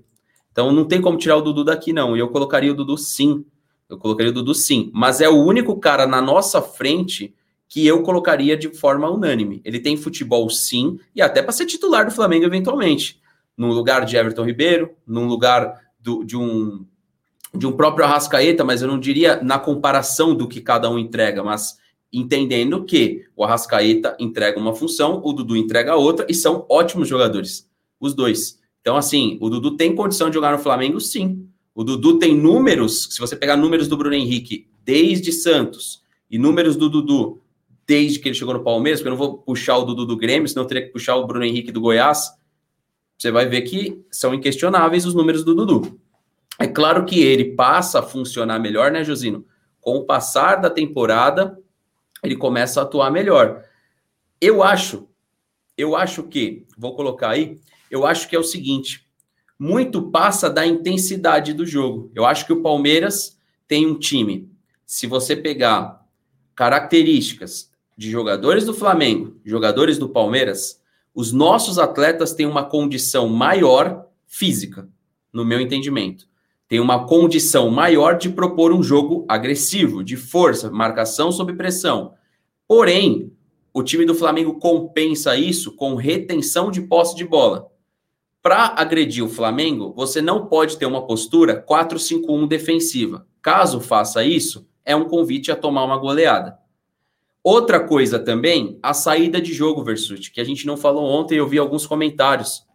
Então não tem como tirar o Dudu daqui, não. E eu colocaria o Dudu sim. Eu colocaria o Dudu sim. Mas é o único cara na nossa frente que eu colocaria de forma unânime. Ele tem futebol sim, e até para ser titular do Flamengo eventualmente. No lugar de Everton Ribeiro, num lugar do, de um de um próprio Arrascaeta, mas eu não diria na comparação do que cada um entrega, mas entendendo que o Arrascaeta entrega uma função, o Dudu entrega outra, e são ótimos jogadores, os dois. Então, assim, o Dudu tem condição de jogar no Flamengo, sim. O Dudu tem números, se você pegar números do Bruno Henrique desde Santos e números do Dudu desde que ele chegou no Palmeiras, porque eu não vou puxar o Dudu do Grêmio, senão eu teria que puxar o Bruno Henrique do Goiás, você vai ver que são inquestionáveis os números do Dudu. É claro que ele passa a funcionar melhor, né, Josino? Com o passar da temporada, ele começa a atuar melhor. Eu acho, eu acho que, vou colocar aí, eu acho que é o seguinte: muito passa da intensidade do jogo. Eu acho que o Palmeiras tem um time. Se você pegar características de jogadores do Flamengo, jogadores do Palmeiras, os nossos atletas têm uma condição maior física, no meu entendimento tem uma condição maior de propor um jogo agressivo, de força, marcação sob pressão. Porém, o time do Flamengo compensa isso com retenção de posse de bola. Para agredir o Flamengo, você não pode ter uma postura 4-5-1 defensiva. Caso faça isso, é um convite a tomar uma goleada. Outra coisa também, a saída de jogo, Versuti, que a gente não falou ontem, eu vi alguns comentários.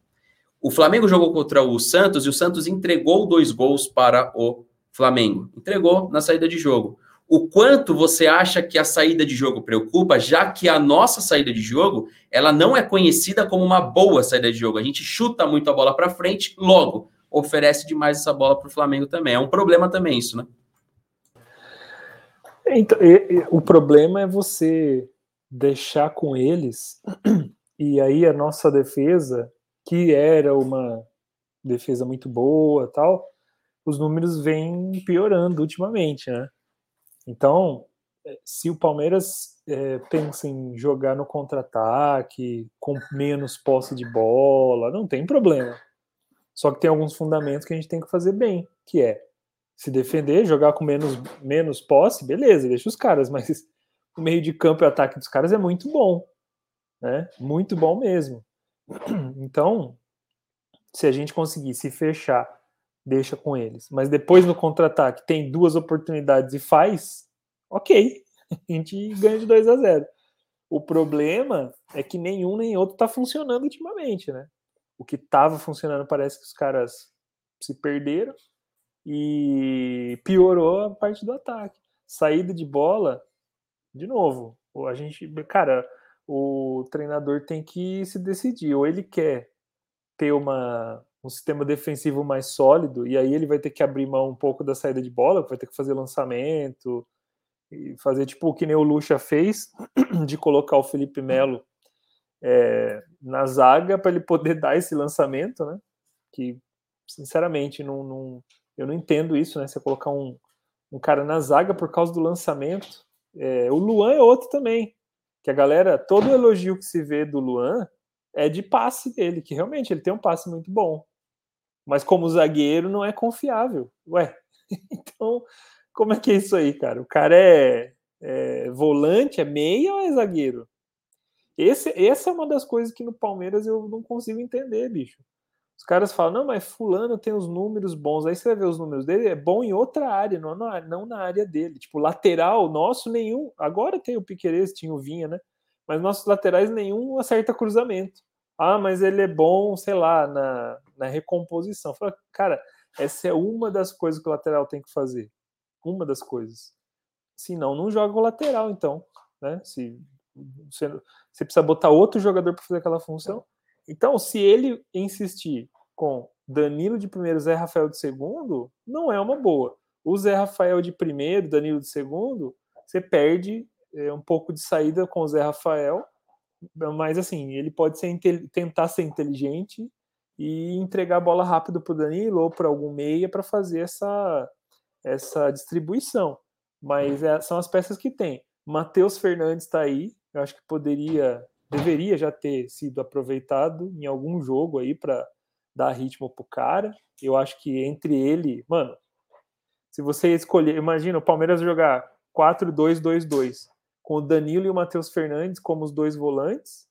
O Flamengo jogou contra o Santos e o Santos entregou dois gols para o Flamengo. Entregou na saída de jogo. O quanto você acha que a saída de jogo preocupa, já que a nossa saída de jogo, ela não é conhecida como uma boa saída de jogo. A gente chuta muito a bola para frente, logo oferece demais essa bola para o Flamengo também. É um problema também isso, né? Então, o problema é você deixar com eles e aí a nossa defesa que era uma defesa muito boa tal, os números vêm piorando ultimamente, né? Então, eh, se o Palmeiras é, pensa em jogar no contra-ataque, com menos posse de bola, não tem problema. Só que tem alguns fundamentos que a gente tem que fazer bem, que é se defender, jogar com menos, menos posse, beleza, deixa os caras, mas o meio de campo e ataque dos caras é muito bom, né? Muito bom mesmo. Então, se a gente conseguir se fechar, deixa com eles. Mas depois no contra-ataque tem duas oportunidades e faz, ok. A gente ganha de 2 a 0. O problema é que nenhum nem outro está funcionando ultimamente, né? O que estava funcionando parece que os caras se perderam e piorou a parte do ataque. Saída de bola, de novo, a gente, cara, o treinador tem que se decidir. Ou ele quer ter uma, um sistema defensivo mais sólido, e aí ele vai ter que abrir mão um pouco da saída de bola, vai ter que fazer lançamento, e fazer tipo o que nem o Lucha fez, de colocar o Felipe Melo é, na zaga para ele poder dar esse lançamento, né? Que, sinceramente, não, não, eu não entendo isso, né? Você colocar um, um cara na zaga por causa do lançamento. É, o Luan é outro também que a galera, todo o elogio que se vê do Luan é de passe dele, que realmente ele tem um passe muito bom. Mas como zagueiro não é confiável. Ué, então como é que é isso aí, cara? O cara é, é volante, é meia ou é zagueiro? Esse, essa é uma das coisas que no Palmeiras eu não consigo entender, bicho. Os caras falam, não, mas fulano tem os números bons. Aí você vai ver os números dele, é bom em outra área, não na, não na área dele. Tipo, lateral, nosso, nenhum. Agora tem o Piqueires, tinha o Vinha, né? Mas nossos laterais, nenhum acerta cruzamento. Ah, mas ele é bom, sei lá, na, na recomposição. Fala, cara, essa é uma das coisas que o lateral tem que fazer. Uma das coisas. Se não, não joga o lateral, então. Né? Se você, você precisa botar outro jogador para fazer aquela função. Então, se ele insistir com Danilo de primeiro, Zé Rafael de segundo, não é uma boa. O Zé Rafael de primeiro, Danilo de segundo, você perde é, um pouco de saída com o Zé Rafael, mas assim, ele pode ser, tentar ser inteligente e entregar a bola rápido para o Danilo ou para algum meia para fazer essa, essa distribuição. Mas é, são as peças que tem. Matheus Fernandes está aí, eu acho que poderia deveria já ter sido aproveitado em algum jogo aí para dar ritmo pro cara. Eu acho que entre ele, mano, se você escolher, imagina o Palmeiras jogar 4-2-2-2 com o Danilo e o Matheus Fernandes como os dois volantes.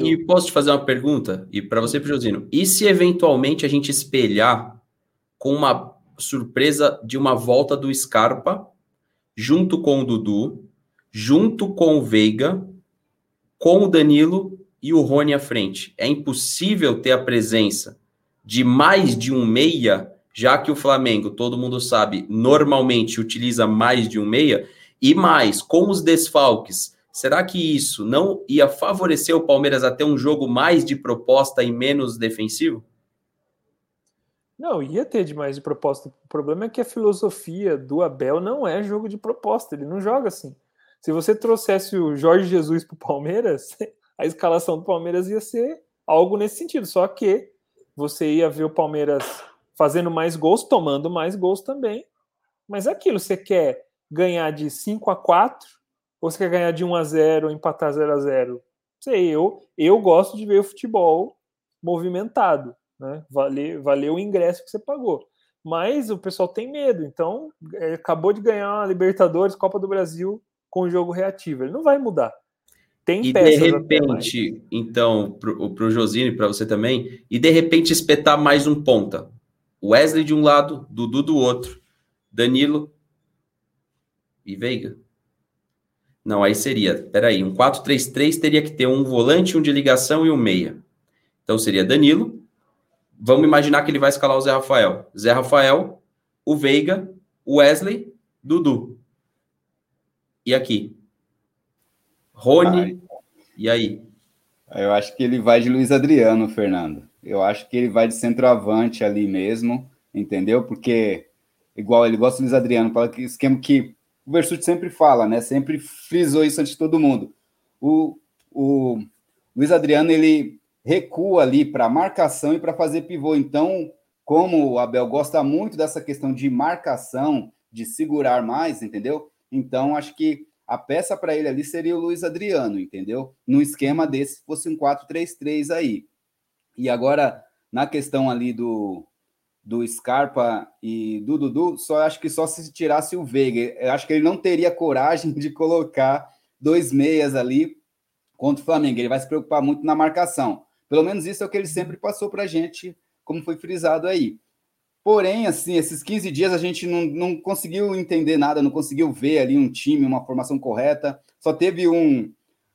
E, e, posso te fazer uma pergunta? E para você, Josino, e se eventualmente a gente espelhar com uma surpresa de uma volta do Scarpa, junto com o Dudu, junto com o Veiga, com o Danilo e o Rony à frente? É impossível ter a presença de mais de um meia, já que o Flamengo, todo mundo sabe, normalmente utiliza mais de um meia, e mais, com os desfalques, será que isso não ia favorecer o Palmeiras a ter um jogo mais de proposta e menos defensivo? Não, ia ter demais de proposta. O problema é que a filosofia do Abel não é jogo de proposta, ele não joga assim. Se você trouxesse o Jorge Jesus para o Palmeiras, a escalação do Palmeiras ia ser algo nesse sentido. Só que você ia ver o Palmeiras fazendo mais gols, tomando mais gols também. Mas é aquilo, você quer ganhar de 5 a 4 ou você quer ganhar de 1 a 0 ou empatar 0 a 0 Sei, eu, eu gosto de ver o futebol movimentado, né? Valeu, valeu o ingresso que você pagou. Mas o pessoal tem medo, então é, acabou de ganhar a Libertadores, Copa do Brasil com o jogo reativo. Ele não vai mudar. Tem e de repente, então, pro, pro Josine, para você também, e de repente espetar mais um ponta. Wesley de um lado, Dudu do outro, Danilo e Veiga. Não, aí seria, peraí, um 4-3-3 teria que ter um volante, um de ligação e um meia. Então seria Danilo. Vamos imaginar que ele vai escalar o Zé Rafael. Zé Rafael, o Veiga, o Wesley, Dudu. E aqui? Rony, Ai. e aí? Eu acho que ele vai de Luiz Adriano, Fernando. Eu acho que ele vai de centroavante ali mesmo, entendeu? Porque, igual ele gosta do Luiz Adriano, para que esquema que o Versuti sempre fala, né? Sempre frisou isso antes de todo mundo. O, o Luiz Adriano ele recua ali para marcação e para fazer pivô. Então, como o Abel gosta muito dessa questão de marcação, de segurar mais, entendeu? Então, acho que a peça para ele ali seria o Luiz Adriano, entendeu? No esquema desse, fosse um 4-3-3 aí. E agora, na questão ali do, do Scarpa e do Dudu, só acho que só se tirasse o Veiga. Eu acho que ele não teria coragem de colocar dois meias ali contra o Flamengo. Ele vai se preocupar muito na marcação. Pelo menos isso é o que ele sempre passou para a gente, como foi frisado aí. Porém, assim, esses 15 dias a gente não, não conseguiu entender nada, não conseguiu ver ali um time, uma formação correta. Só teve um,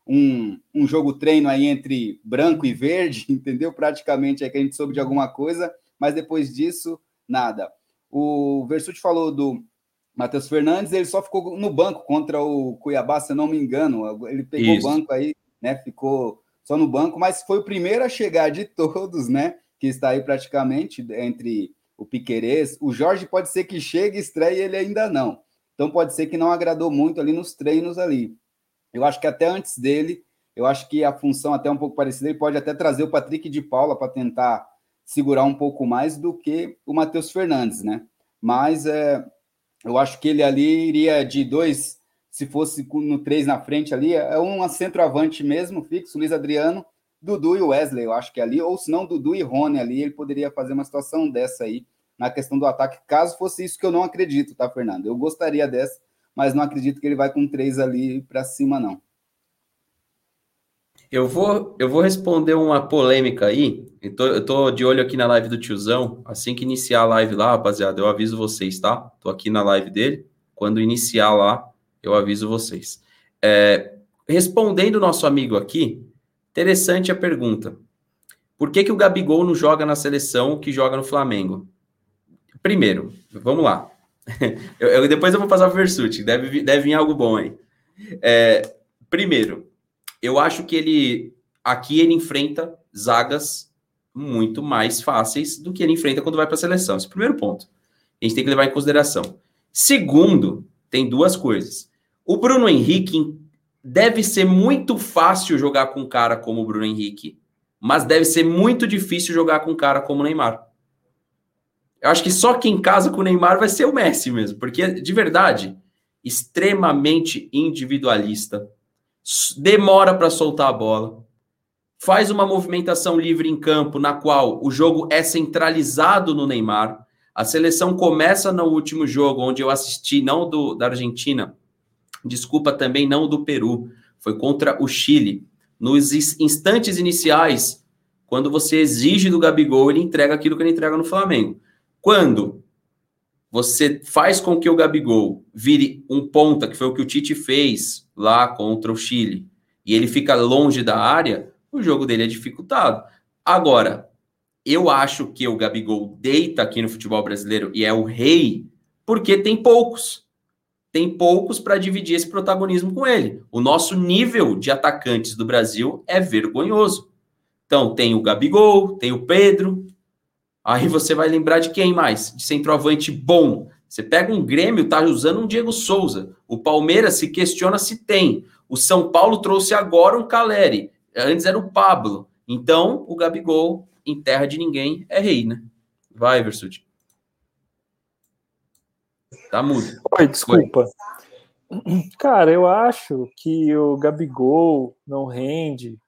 um, um jogo treino aí entre branco e verde, entendeu? Praticamente é que a gente soube de alguma coisa mas depois disso, nada. O Versuti falou do Matheus Fernandes, ele só ficou no banco contra o Cuiabá, se eu não me engano. Ele pegou Isso. o banco aí, né? Ficou só no banco, mas foi o primeiro a chegar de todos, né? Que está aí praticamente entre o Piquerez. O Jorge pode ser que chegue, estreie ele ainda não. Então pode ser que não agradou muito ali nos treinos ali. Eu acho que até antes dele, eu acho que a função até um pouco parecida, ele pode até trazer o Patrick de Paula para tentar segurar um pouco mais do que o Matheus Fernandes, né? Mas é, eu acho que ele ali iria de dois, se fosse no três na frente ali, é um centroavante mesmo, fixo, Luiz Adriano, Dudu e Wesley, eu acho que ali, ou se não, Dudu e Rony ali, ele poderia fazer uma situação dessa aí na questão do ataque, caso fosse isso que eu não acredito, tá, Fernando? Eu gostaria dessa, mas não acredito que ele vai com três ali para cima, não. Eu vou, eu vou responder uma polêmica aí. Eu tô, eu tô de olho aqui na live do tiozão. Assim que iniciar a live lá, rapaziada, eu aviso vocês, tá? Tô aqui na live dele. Quando iniciar lá, eu aviso vocês. É, respondendo o nosso amigo aqui, interessante a pergunta. Por que, que o Gabigol não joga na seleção que joga no Flamengo? Primeiro, vamos lá. eu, eu, depois eu vou passar para o Versuti, deve, deve vir algo bom aí. É, primeiro, eu acho que ele aqui ele enfrenta zagas muito mais fáceis do que ele enfrenta quando vai para a seleção. Esse é o primeiro ponto. A gente tem que levar em consideração. Segundo, tem duas coisas. O Bruno Henrique deve ser muito fácil jogar com um cara como o Bruno Henrique, mas deve ser muito difícil jogar com um cara como o Neymar. Eu acho que só quem casa com o Neymar vai ser o Messi mesmo, porque de verdade, extremamente individualista, demora para soltar a bola, faz uma movimentação livre em campo na qual o jogo é centralizado no Neymar. A seleção começa no último jogo, onde eu assisti, não do da Argentina, desculpa também, não do Peru, foi contra o Chile. Nos instantes iniciais, quando você exige do Gabigol, ele entrega aquilo que ele entrega no Flamengo. Quando você faz com que o Gabigol vire um ponta, que foi o que o Tite fez lá contra o Chile, e ele fica longe da área, o jogo dele é dificultado. Agora, eu acho que o Gabigol deita aqui no futebol brasileiro e é o rei, porque tem poucos. Tem poucos para dividir esse protagonismo com ele. O nosso nível de atacantes do Brasil é vergonhoso. Então, tem o Gabigol, tem o Pedro. Aí você vai lembrar de quem mais? De centroavante bom. Você pega um Grêmio, tá usando um Diego Souza. O Palmeiras se questiona se tem. O São Paulo trouxe agora um Caleri. Antes era o Pablo. Então, o Gabigol, em terra de ninguém, é rei, né? Vai, Versuti. Tá mudo. Oi, desculpa. Oi. Cara, eu acho que o Gabigol não rende.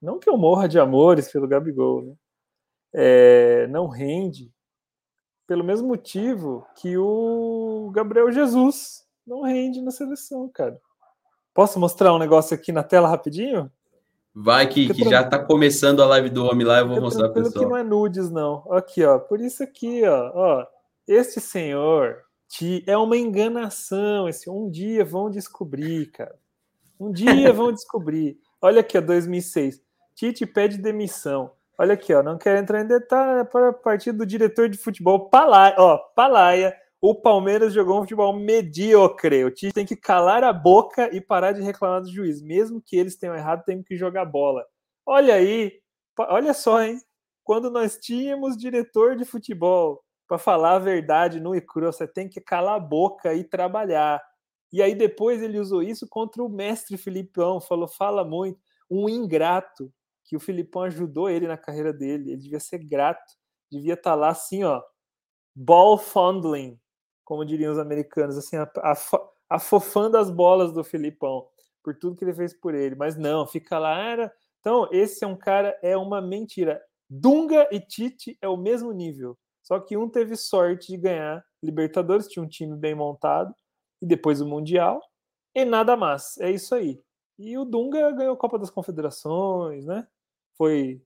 Não que eu morra de amores pelo Gabigol, né? É, não rende pelo mesmo motivo que o Gabriel Jesus não rende na seleção, cara. Posso mostrar um negócio aqui na tela rapidinho? Vai que, que já tá começando a live do homem lá, eu vou mostrar para pessoal. que não é nudes, não. Aqui, ó. Por isso aqui, ó. ó este senhor é uma enganação. Esse um dia vão descobrir, cara. Um dia vão descobrir. Olha aqui, ó, 2006. Tite pede demissão. Olha aqui, ó. Não quero entrar em detalhe é para a partir do diretor de futebol Palaia. Ó, Palaia o Palmeiras jogou um futebol medíocre. O Tite tem que calar a boca e parar de reclamar do juiz. Mesmo que eles tenham errado, tem que jogar bola. Olha aí, olha só, hein? Quando nós tínhamos diretor de futebol para falar a verdade no e cru, você tem que calar a boca e trabalhar. E aí depois ele usou isso contra o mestre Filipão, falou, fala muito, um ingrato, que o Filipão ajudou ele na carreira dele, ele devia ser grato, devia estar tá lá assim, ó, ball fondling, como diriam os americanos, assim, afofando as bolas do Filipão por tudo que ele fez por ele. Mas não, fica lá. Era... Então, esse é um cara, é uma mentira. Dunga e Tite é o mesmo nível. Só que um teve sorte de ganhar Libertadores, tinha um time bem montado, e depois o Mundial, e nada mais. É isso aí. E o Dunga ganhou a Copa das Confederações, né? Foi,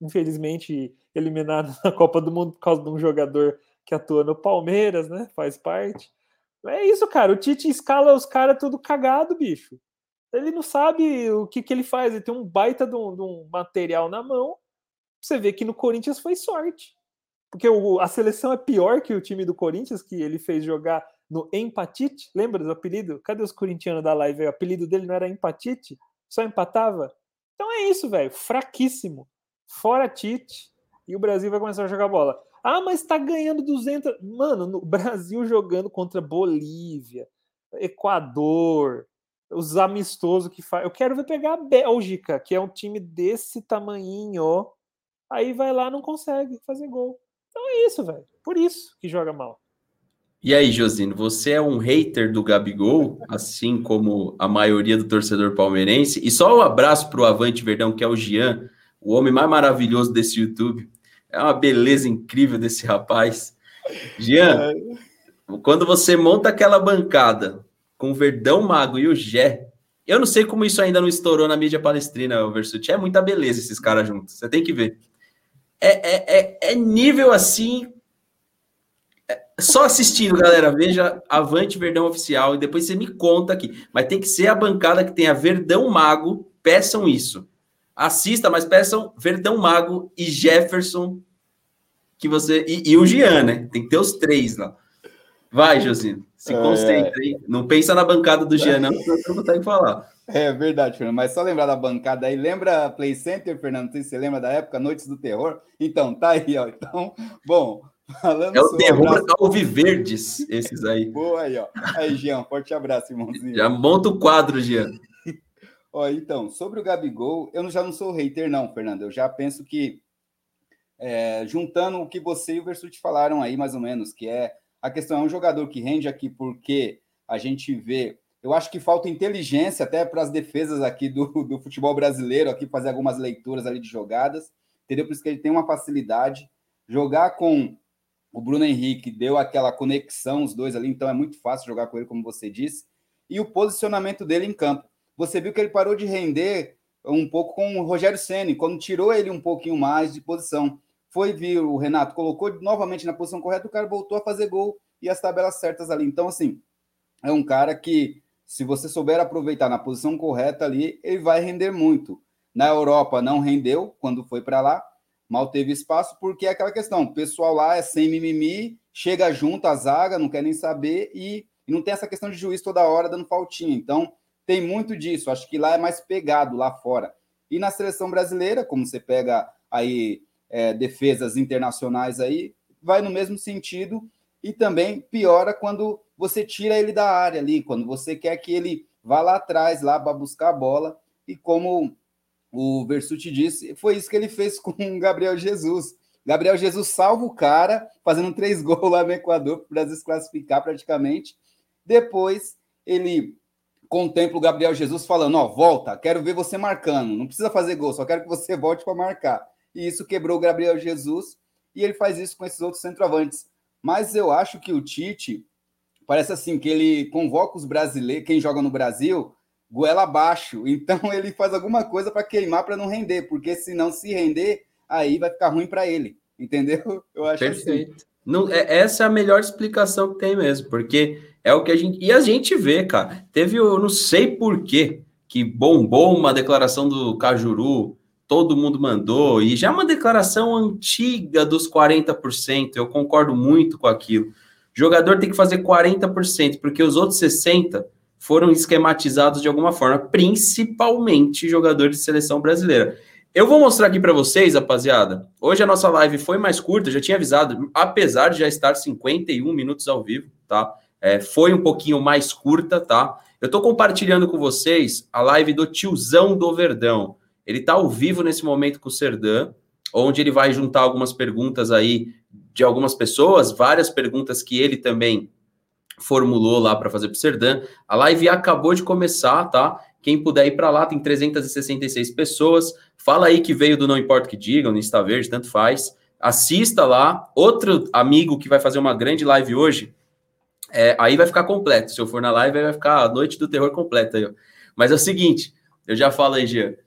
infelizmente, eliminado na Copa do Mundo por causa de um jogador que atua no Palmeiras, né? Faz parte. É isso, cara. O Tite escala os caras tudo cagado, bicho. Ele não sabe o que, que ele faz. Ele tem um baita de um, de um material na mão. Você vê que no Corinthians foi sorte. Porque o, a seleção é pior que o time do Corinthians, que ele fez jogar no Empatite. Lembra do apelido? Cadê os corintianos da live? O apelido dele não era Empatite? Só empatava? Então é isso, velho. Fraquíssimo. Fora Tite. E o Brasil vai começar a jogar bola. Ah, mas tá ganhando 200. Mano, no Brasil jogando contra Bolívia, Equador, os amistosos que faz. Eu quero ver pegar a Bélgica, que é um time desse tamanhinho. Aí vai lá, não consegue fazer gol. Então é isso, velho. Por isso que joga mal. E aí, Josino, você é um hater do Gabigol, assim como a maioria do torcedor palmeirense? E só um abraço pro Avante Verdão, que é o Gian, o homem mais maravilhoso desse YouTube. É uma beleza incrível desse rapaz. Jean, é. quando você monta aquela bancada com o Verdão Mago e o Gé, eu não sei como isso ainda não estourou na mídia palestrina, o Versuti. É muita beleza esses caras juntos. Você tem que ver. É, é, é, é nível assim. É, só assistindo, galera. Veja Avante Verdão Oficial e depois você me conta aqui. Mas tem que ser a bancada que tem a Verdão Mago. Peçam isso. Assista, mas peçam Verdão Mago e Jefferson, que você. E, e o Gian, né? Tem que ter os três lá. Vai, Josino. Se concentre aí. Não pensa na bancada do Gian, não, porque eu vou falar. É verdade, Fernando. Mas só lembrar da bancada aí. Lembra Play Center, Fernando? Não sei se você lembra da época, Noites do Terror? Então, tá aí, ó. Então, bom. Falando é o terror abraço... Alviverdes, esses aí. Boa aí, ó. Aí, Gian, forte abraço, irmãozinho. Já monta o quadro, Gian. Ó, então, sobre o Gabigol, eu já não sou hater, não, Fernando. Eu já penso que, é, juntando o que você e o Versuti falaram aí, mais ou menos, que é a questão é um jogador que rende aqui porque a gente vê Eu acho que falta inteligência até para as defesas aqui do, do futebol brasileiro, aqui fazer algumas leituras ali de jogadas, entendeu? Por isso que ele tem uma facilidade. Jogar com o Bruno Henrique deu aquela conexão, os dois ali, então é muito fácil jogar com ele, como você disse. E o posicionamento dele em campo. Você viu que ele parou de render um pouco com o Rogério Ceni, quando tirou ele um pouquinho mais de posição. Foi vir o Renato, colocou novamente na posição correta, o cara voltou a fazer gol e as tabelas certas ali. Então, assim, é um cara que, se você souber aproveitar na posição correta ali, ele vai render muito. Na Europa não rendeu quando foi para lá, mal teve espaço, porque é aquela questão: o pessoal lá é sem mimimi, chega junto a zaga, não quer nem saber e, e não tem essa questão de juiz toda hora dando faltinha. Então, tem muito disso. Acho que lá é mais pegado, lá fora. E na seleção brasileira, como você pega aí é, defesas internacionais aí, vai no mesmo sentido e também piora quando você tira ele da área ali, quando você quer que ele vá lá atrás, lá para buscar a bola. E como o Versuti disse, foi isso que ele fez com o Gabriel Jesus. Gabriel Jesus salva o cara, fazendo três gols lá no Equador, para o Brasil se classificar praticamente. Depois ele contempla o Gabriel Jesus falando: Ó, volta, quero ver você marcando. Não precisa fazer gol, só quero que você volte para marcar. E isso quebrou o Gabriel Jesus e ele faz isso com esses outros centroavantes. Mas eu acho que o Tite parece assim que ele convoca os brasileiros, quem joga no Brasil, goela abaixo. Então ele faz alguma coisa para queimar para não render, porque se não se render, aí vai ficar ruim para ele. Entendeu? Eu acho assim. Perfeito. Assim. Não, é, essa é a melhor explicação que tem mesmo, porque é o que a gente. E a gente vê, cara. Teve, eu não sei por quê, que bombou uma declaração do Cajuru, todo mundo mandou, e já é uma declaração antiga dos 40%. Eu concordo muito com aquilo. O jogador tem que fazer 40%, porque os outros 60% foram esquematizados de alguma forma, principalmente jogadores de seleção brasileira. Eu vou mostrar aqui para vocês, rapaziada. Hoje a nossa live foi mais curta, já tinha avisado, apesar de já estar 51 minutos ao vivo, tá? É, foi um pouquinho mais curta, tá? Eu estou compartilhando com vocês a live do tiozão do Verdão. Ele está ao vivo nesse momento com o Serdã, onde ele vai juntar algumas perguntas aí de algumas pessoas, várias perguntas que ele também formulou lá para fazer para o Serdã. A live acabou de começar, tá? Quem puder ir para lá, tem 366 pessoas. Fala aí que veio do Não Importa Que Digam, no Insta Verde, tanto faz. Assista lá. Outro amigo que vai fazer uma grande live hoje é, aí vai ficar completo. Se eu for na live, vai ficar a noite do terror completa. Mas é o seguinte, eu já falo aí, Gia.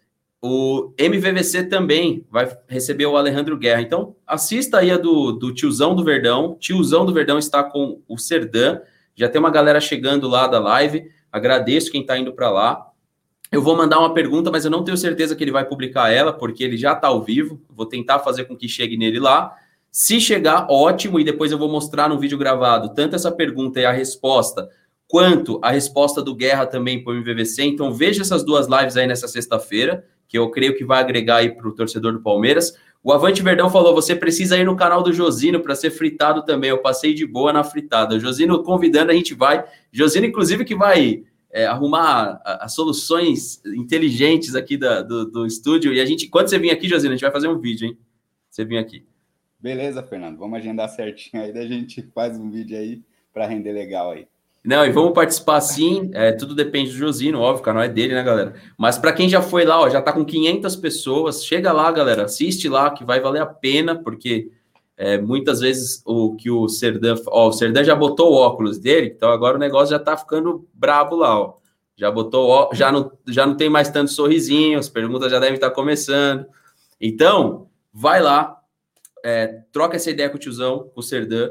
O MVVC também vai receber o Alejandro Guerra. Então, assista aí a do, do Tiozão do Verdão. Tiozão do Verdão está com o Serdã. Já tem uma galera chegando lá da live. Agradeço quem está indo para lá. Eu vou mandar uma pergunta, mas eu não tenho certeza que ele vai publicar ela, porque ele já está ao vivo. Vou tentar fazer com que chegue nele lá. Se chegar, ótimo, e depois eu vou mostrar no vídeo gravado tanto essa pergunta e a resposta, quanto a resposta do Guerra também para o MVVC. Então veja essas duas lives aí nessa sexta-feira, que eu creio que vai agregar aí para o torcedor do Palmeiras. O Avante Verdão falou: você precisa ir no canal do Josino para ser fritado também. Eu passei de boa na fritada. Josino convidando, a gente vai. Josino, inclusive, que vai é, arrumar as soluções inteligentes aqui da, do, do estúdio. E a gente, quando você vir aqui, Josino, a gente vai fazer um vídeo, hein? Você vir aqui. Beleza, Fernando. Vamos agendar certinho aí, daí a gente faz um vídeo aí para render legal aí. Não, e vamos participar sim. É, tudo depende do Josino, óbvio, o canal é dele, né, galera? Mas para quem já foi lá, ó, já tá com 500 pessoas, chega lá, galera, assiste lá, que vai valer a pena, porque é, muitas vezes o que o Serdan, ó, o Serdan já botou o óculos dele, então agora o negócio já tá ficando brabo lá, ó. Já botou, já não, já não tem mais tanto sorrisinho, as perguntas já devem estar começando. Então, vai lá, é, troca essa ideia com o tiozão, com o Serdã.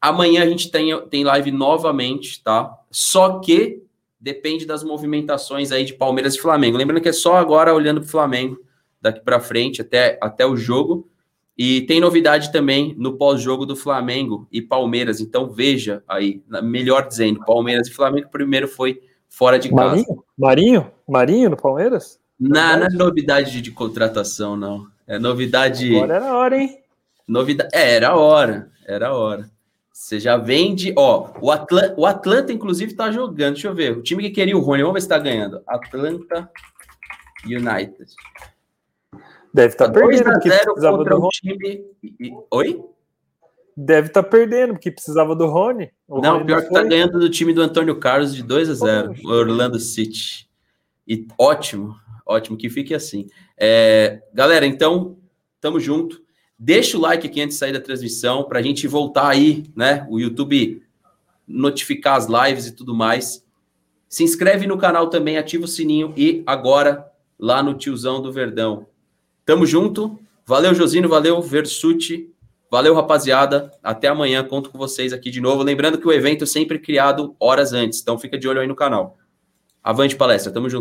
Amanhã a gente tem, tem live novamente, tá? Só que depende das movimentações aí de Palmeiras e Flamengo. Lembrando que é só agora olhando para o Flamengo, daqui para frente, até, até o jogo. E tem novidade também no pós-jogo do Flamengo e Palmeiras. Então veja aí, melhor dizendo, Palmeiras e Flamengo primeiro foi fora de casa. Marinho? Marinho? Marinho no Palmeiras? Não, não é novidade de, de contratação, não. É novidade. Agora era hora, hein? Novidade. É, era hora. Era a hora. Você já vende. Ó, o, Atla... o Atlanta, inclusive, tá jogando. Deixa eu ver. O time que queria o Rony, vamos ver se tá ganhando. Atlanta United. Deve estar tá perdendo. 2 a 0 contra o time. Oi? deve estar tá perdendo, porque precisava do Rony. O não, Rony pior não que tá ganhando do time do Antônio Carlos de 2 a 0 o Orlando City. E ótimo, ótimo, que fique assim. É, galera, então, tamo junto. Deixa o like aqui antes de sair da transmissão, para a gente voltar aí, né? O YouTube notificar as lives e tudo mais. Se inscreve no canal também, ativa o sininho e agora lá no Tiozão do Verdão. Tamo junto. Valeu, Josino. Valeu, Versuti. Valeu, rapaziada. Até amanhã. Conto com vocês aqui de novo. Lembrando que o evento é sempre criado horas antes, então fica de olho aí no canal. Avante palestra. Tamo junto.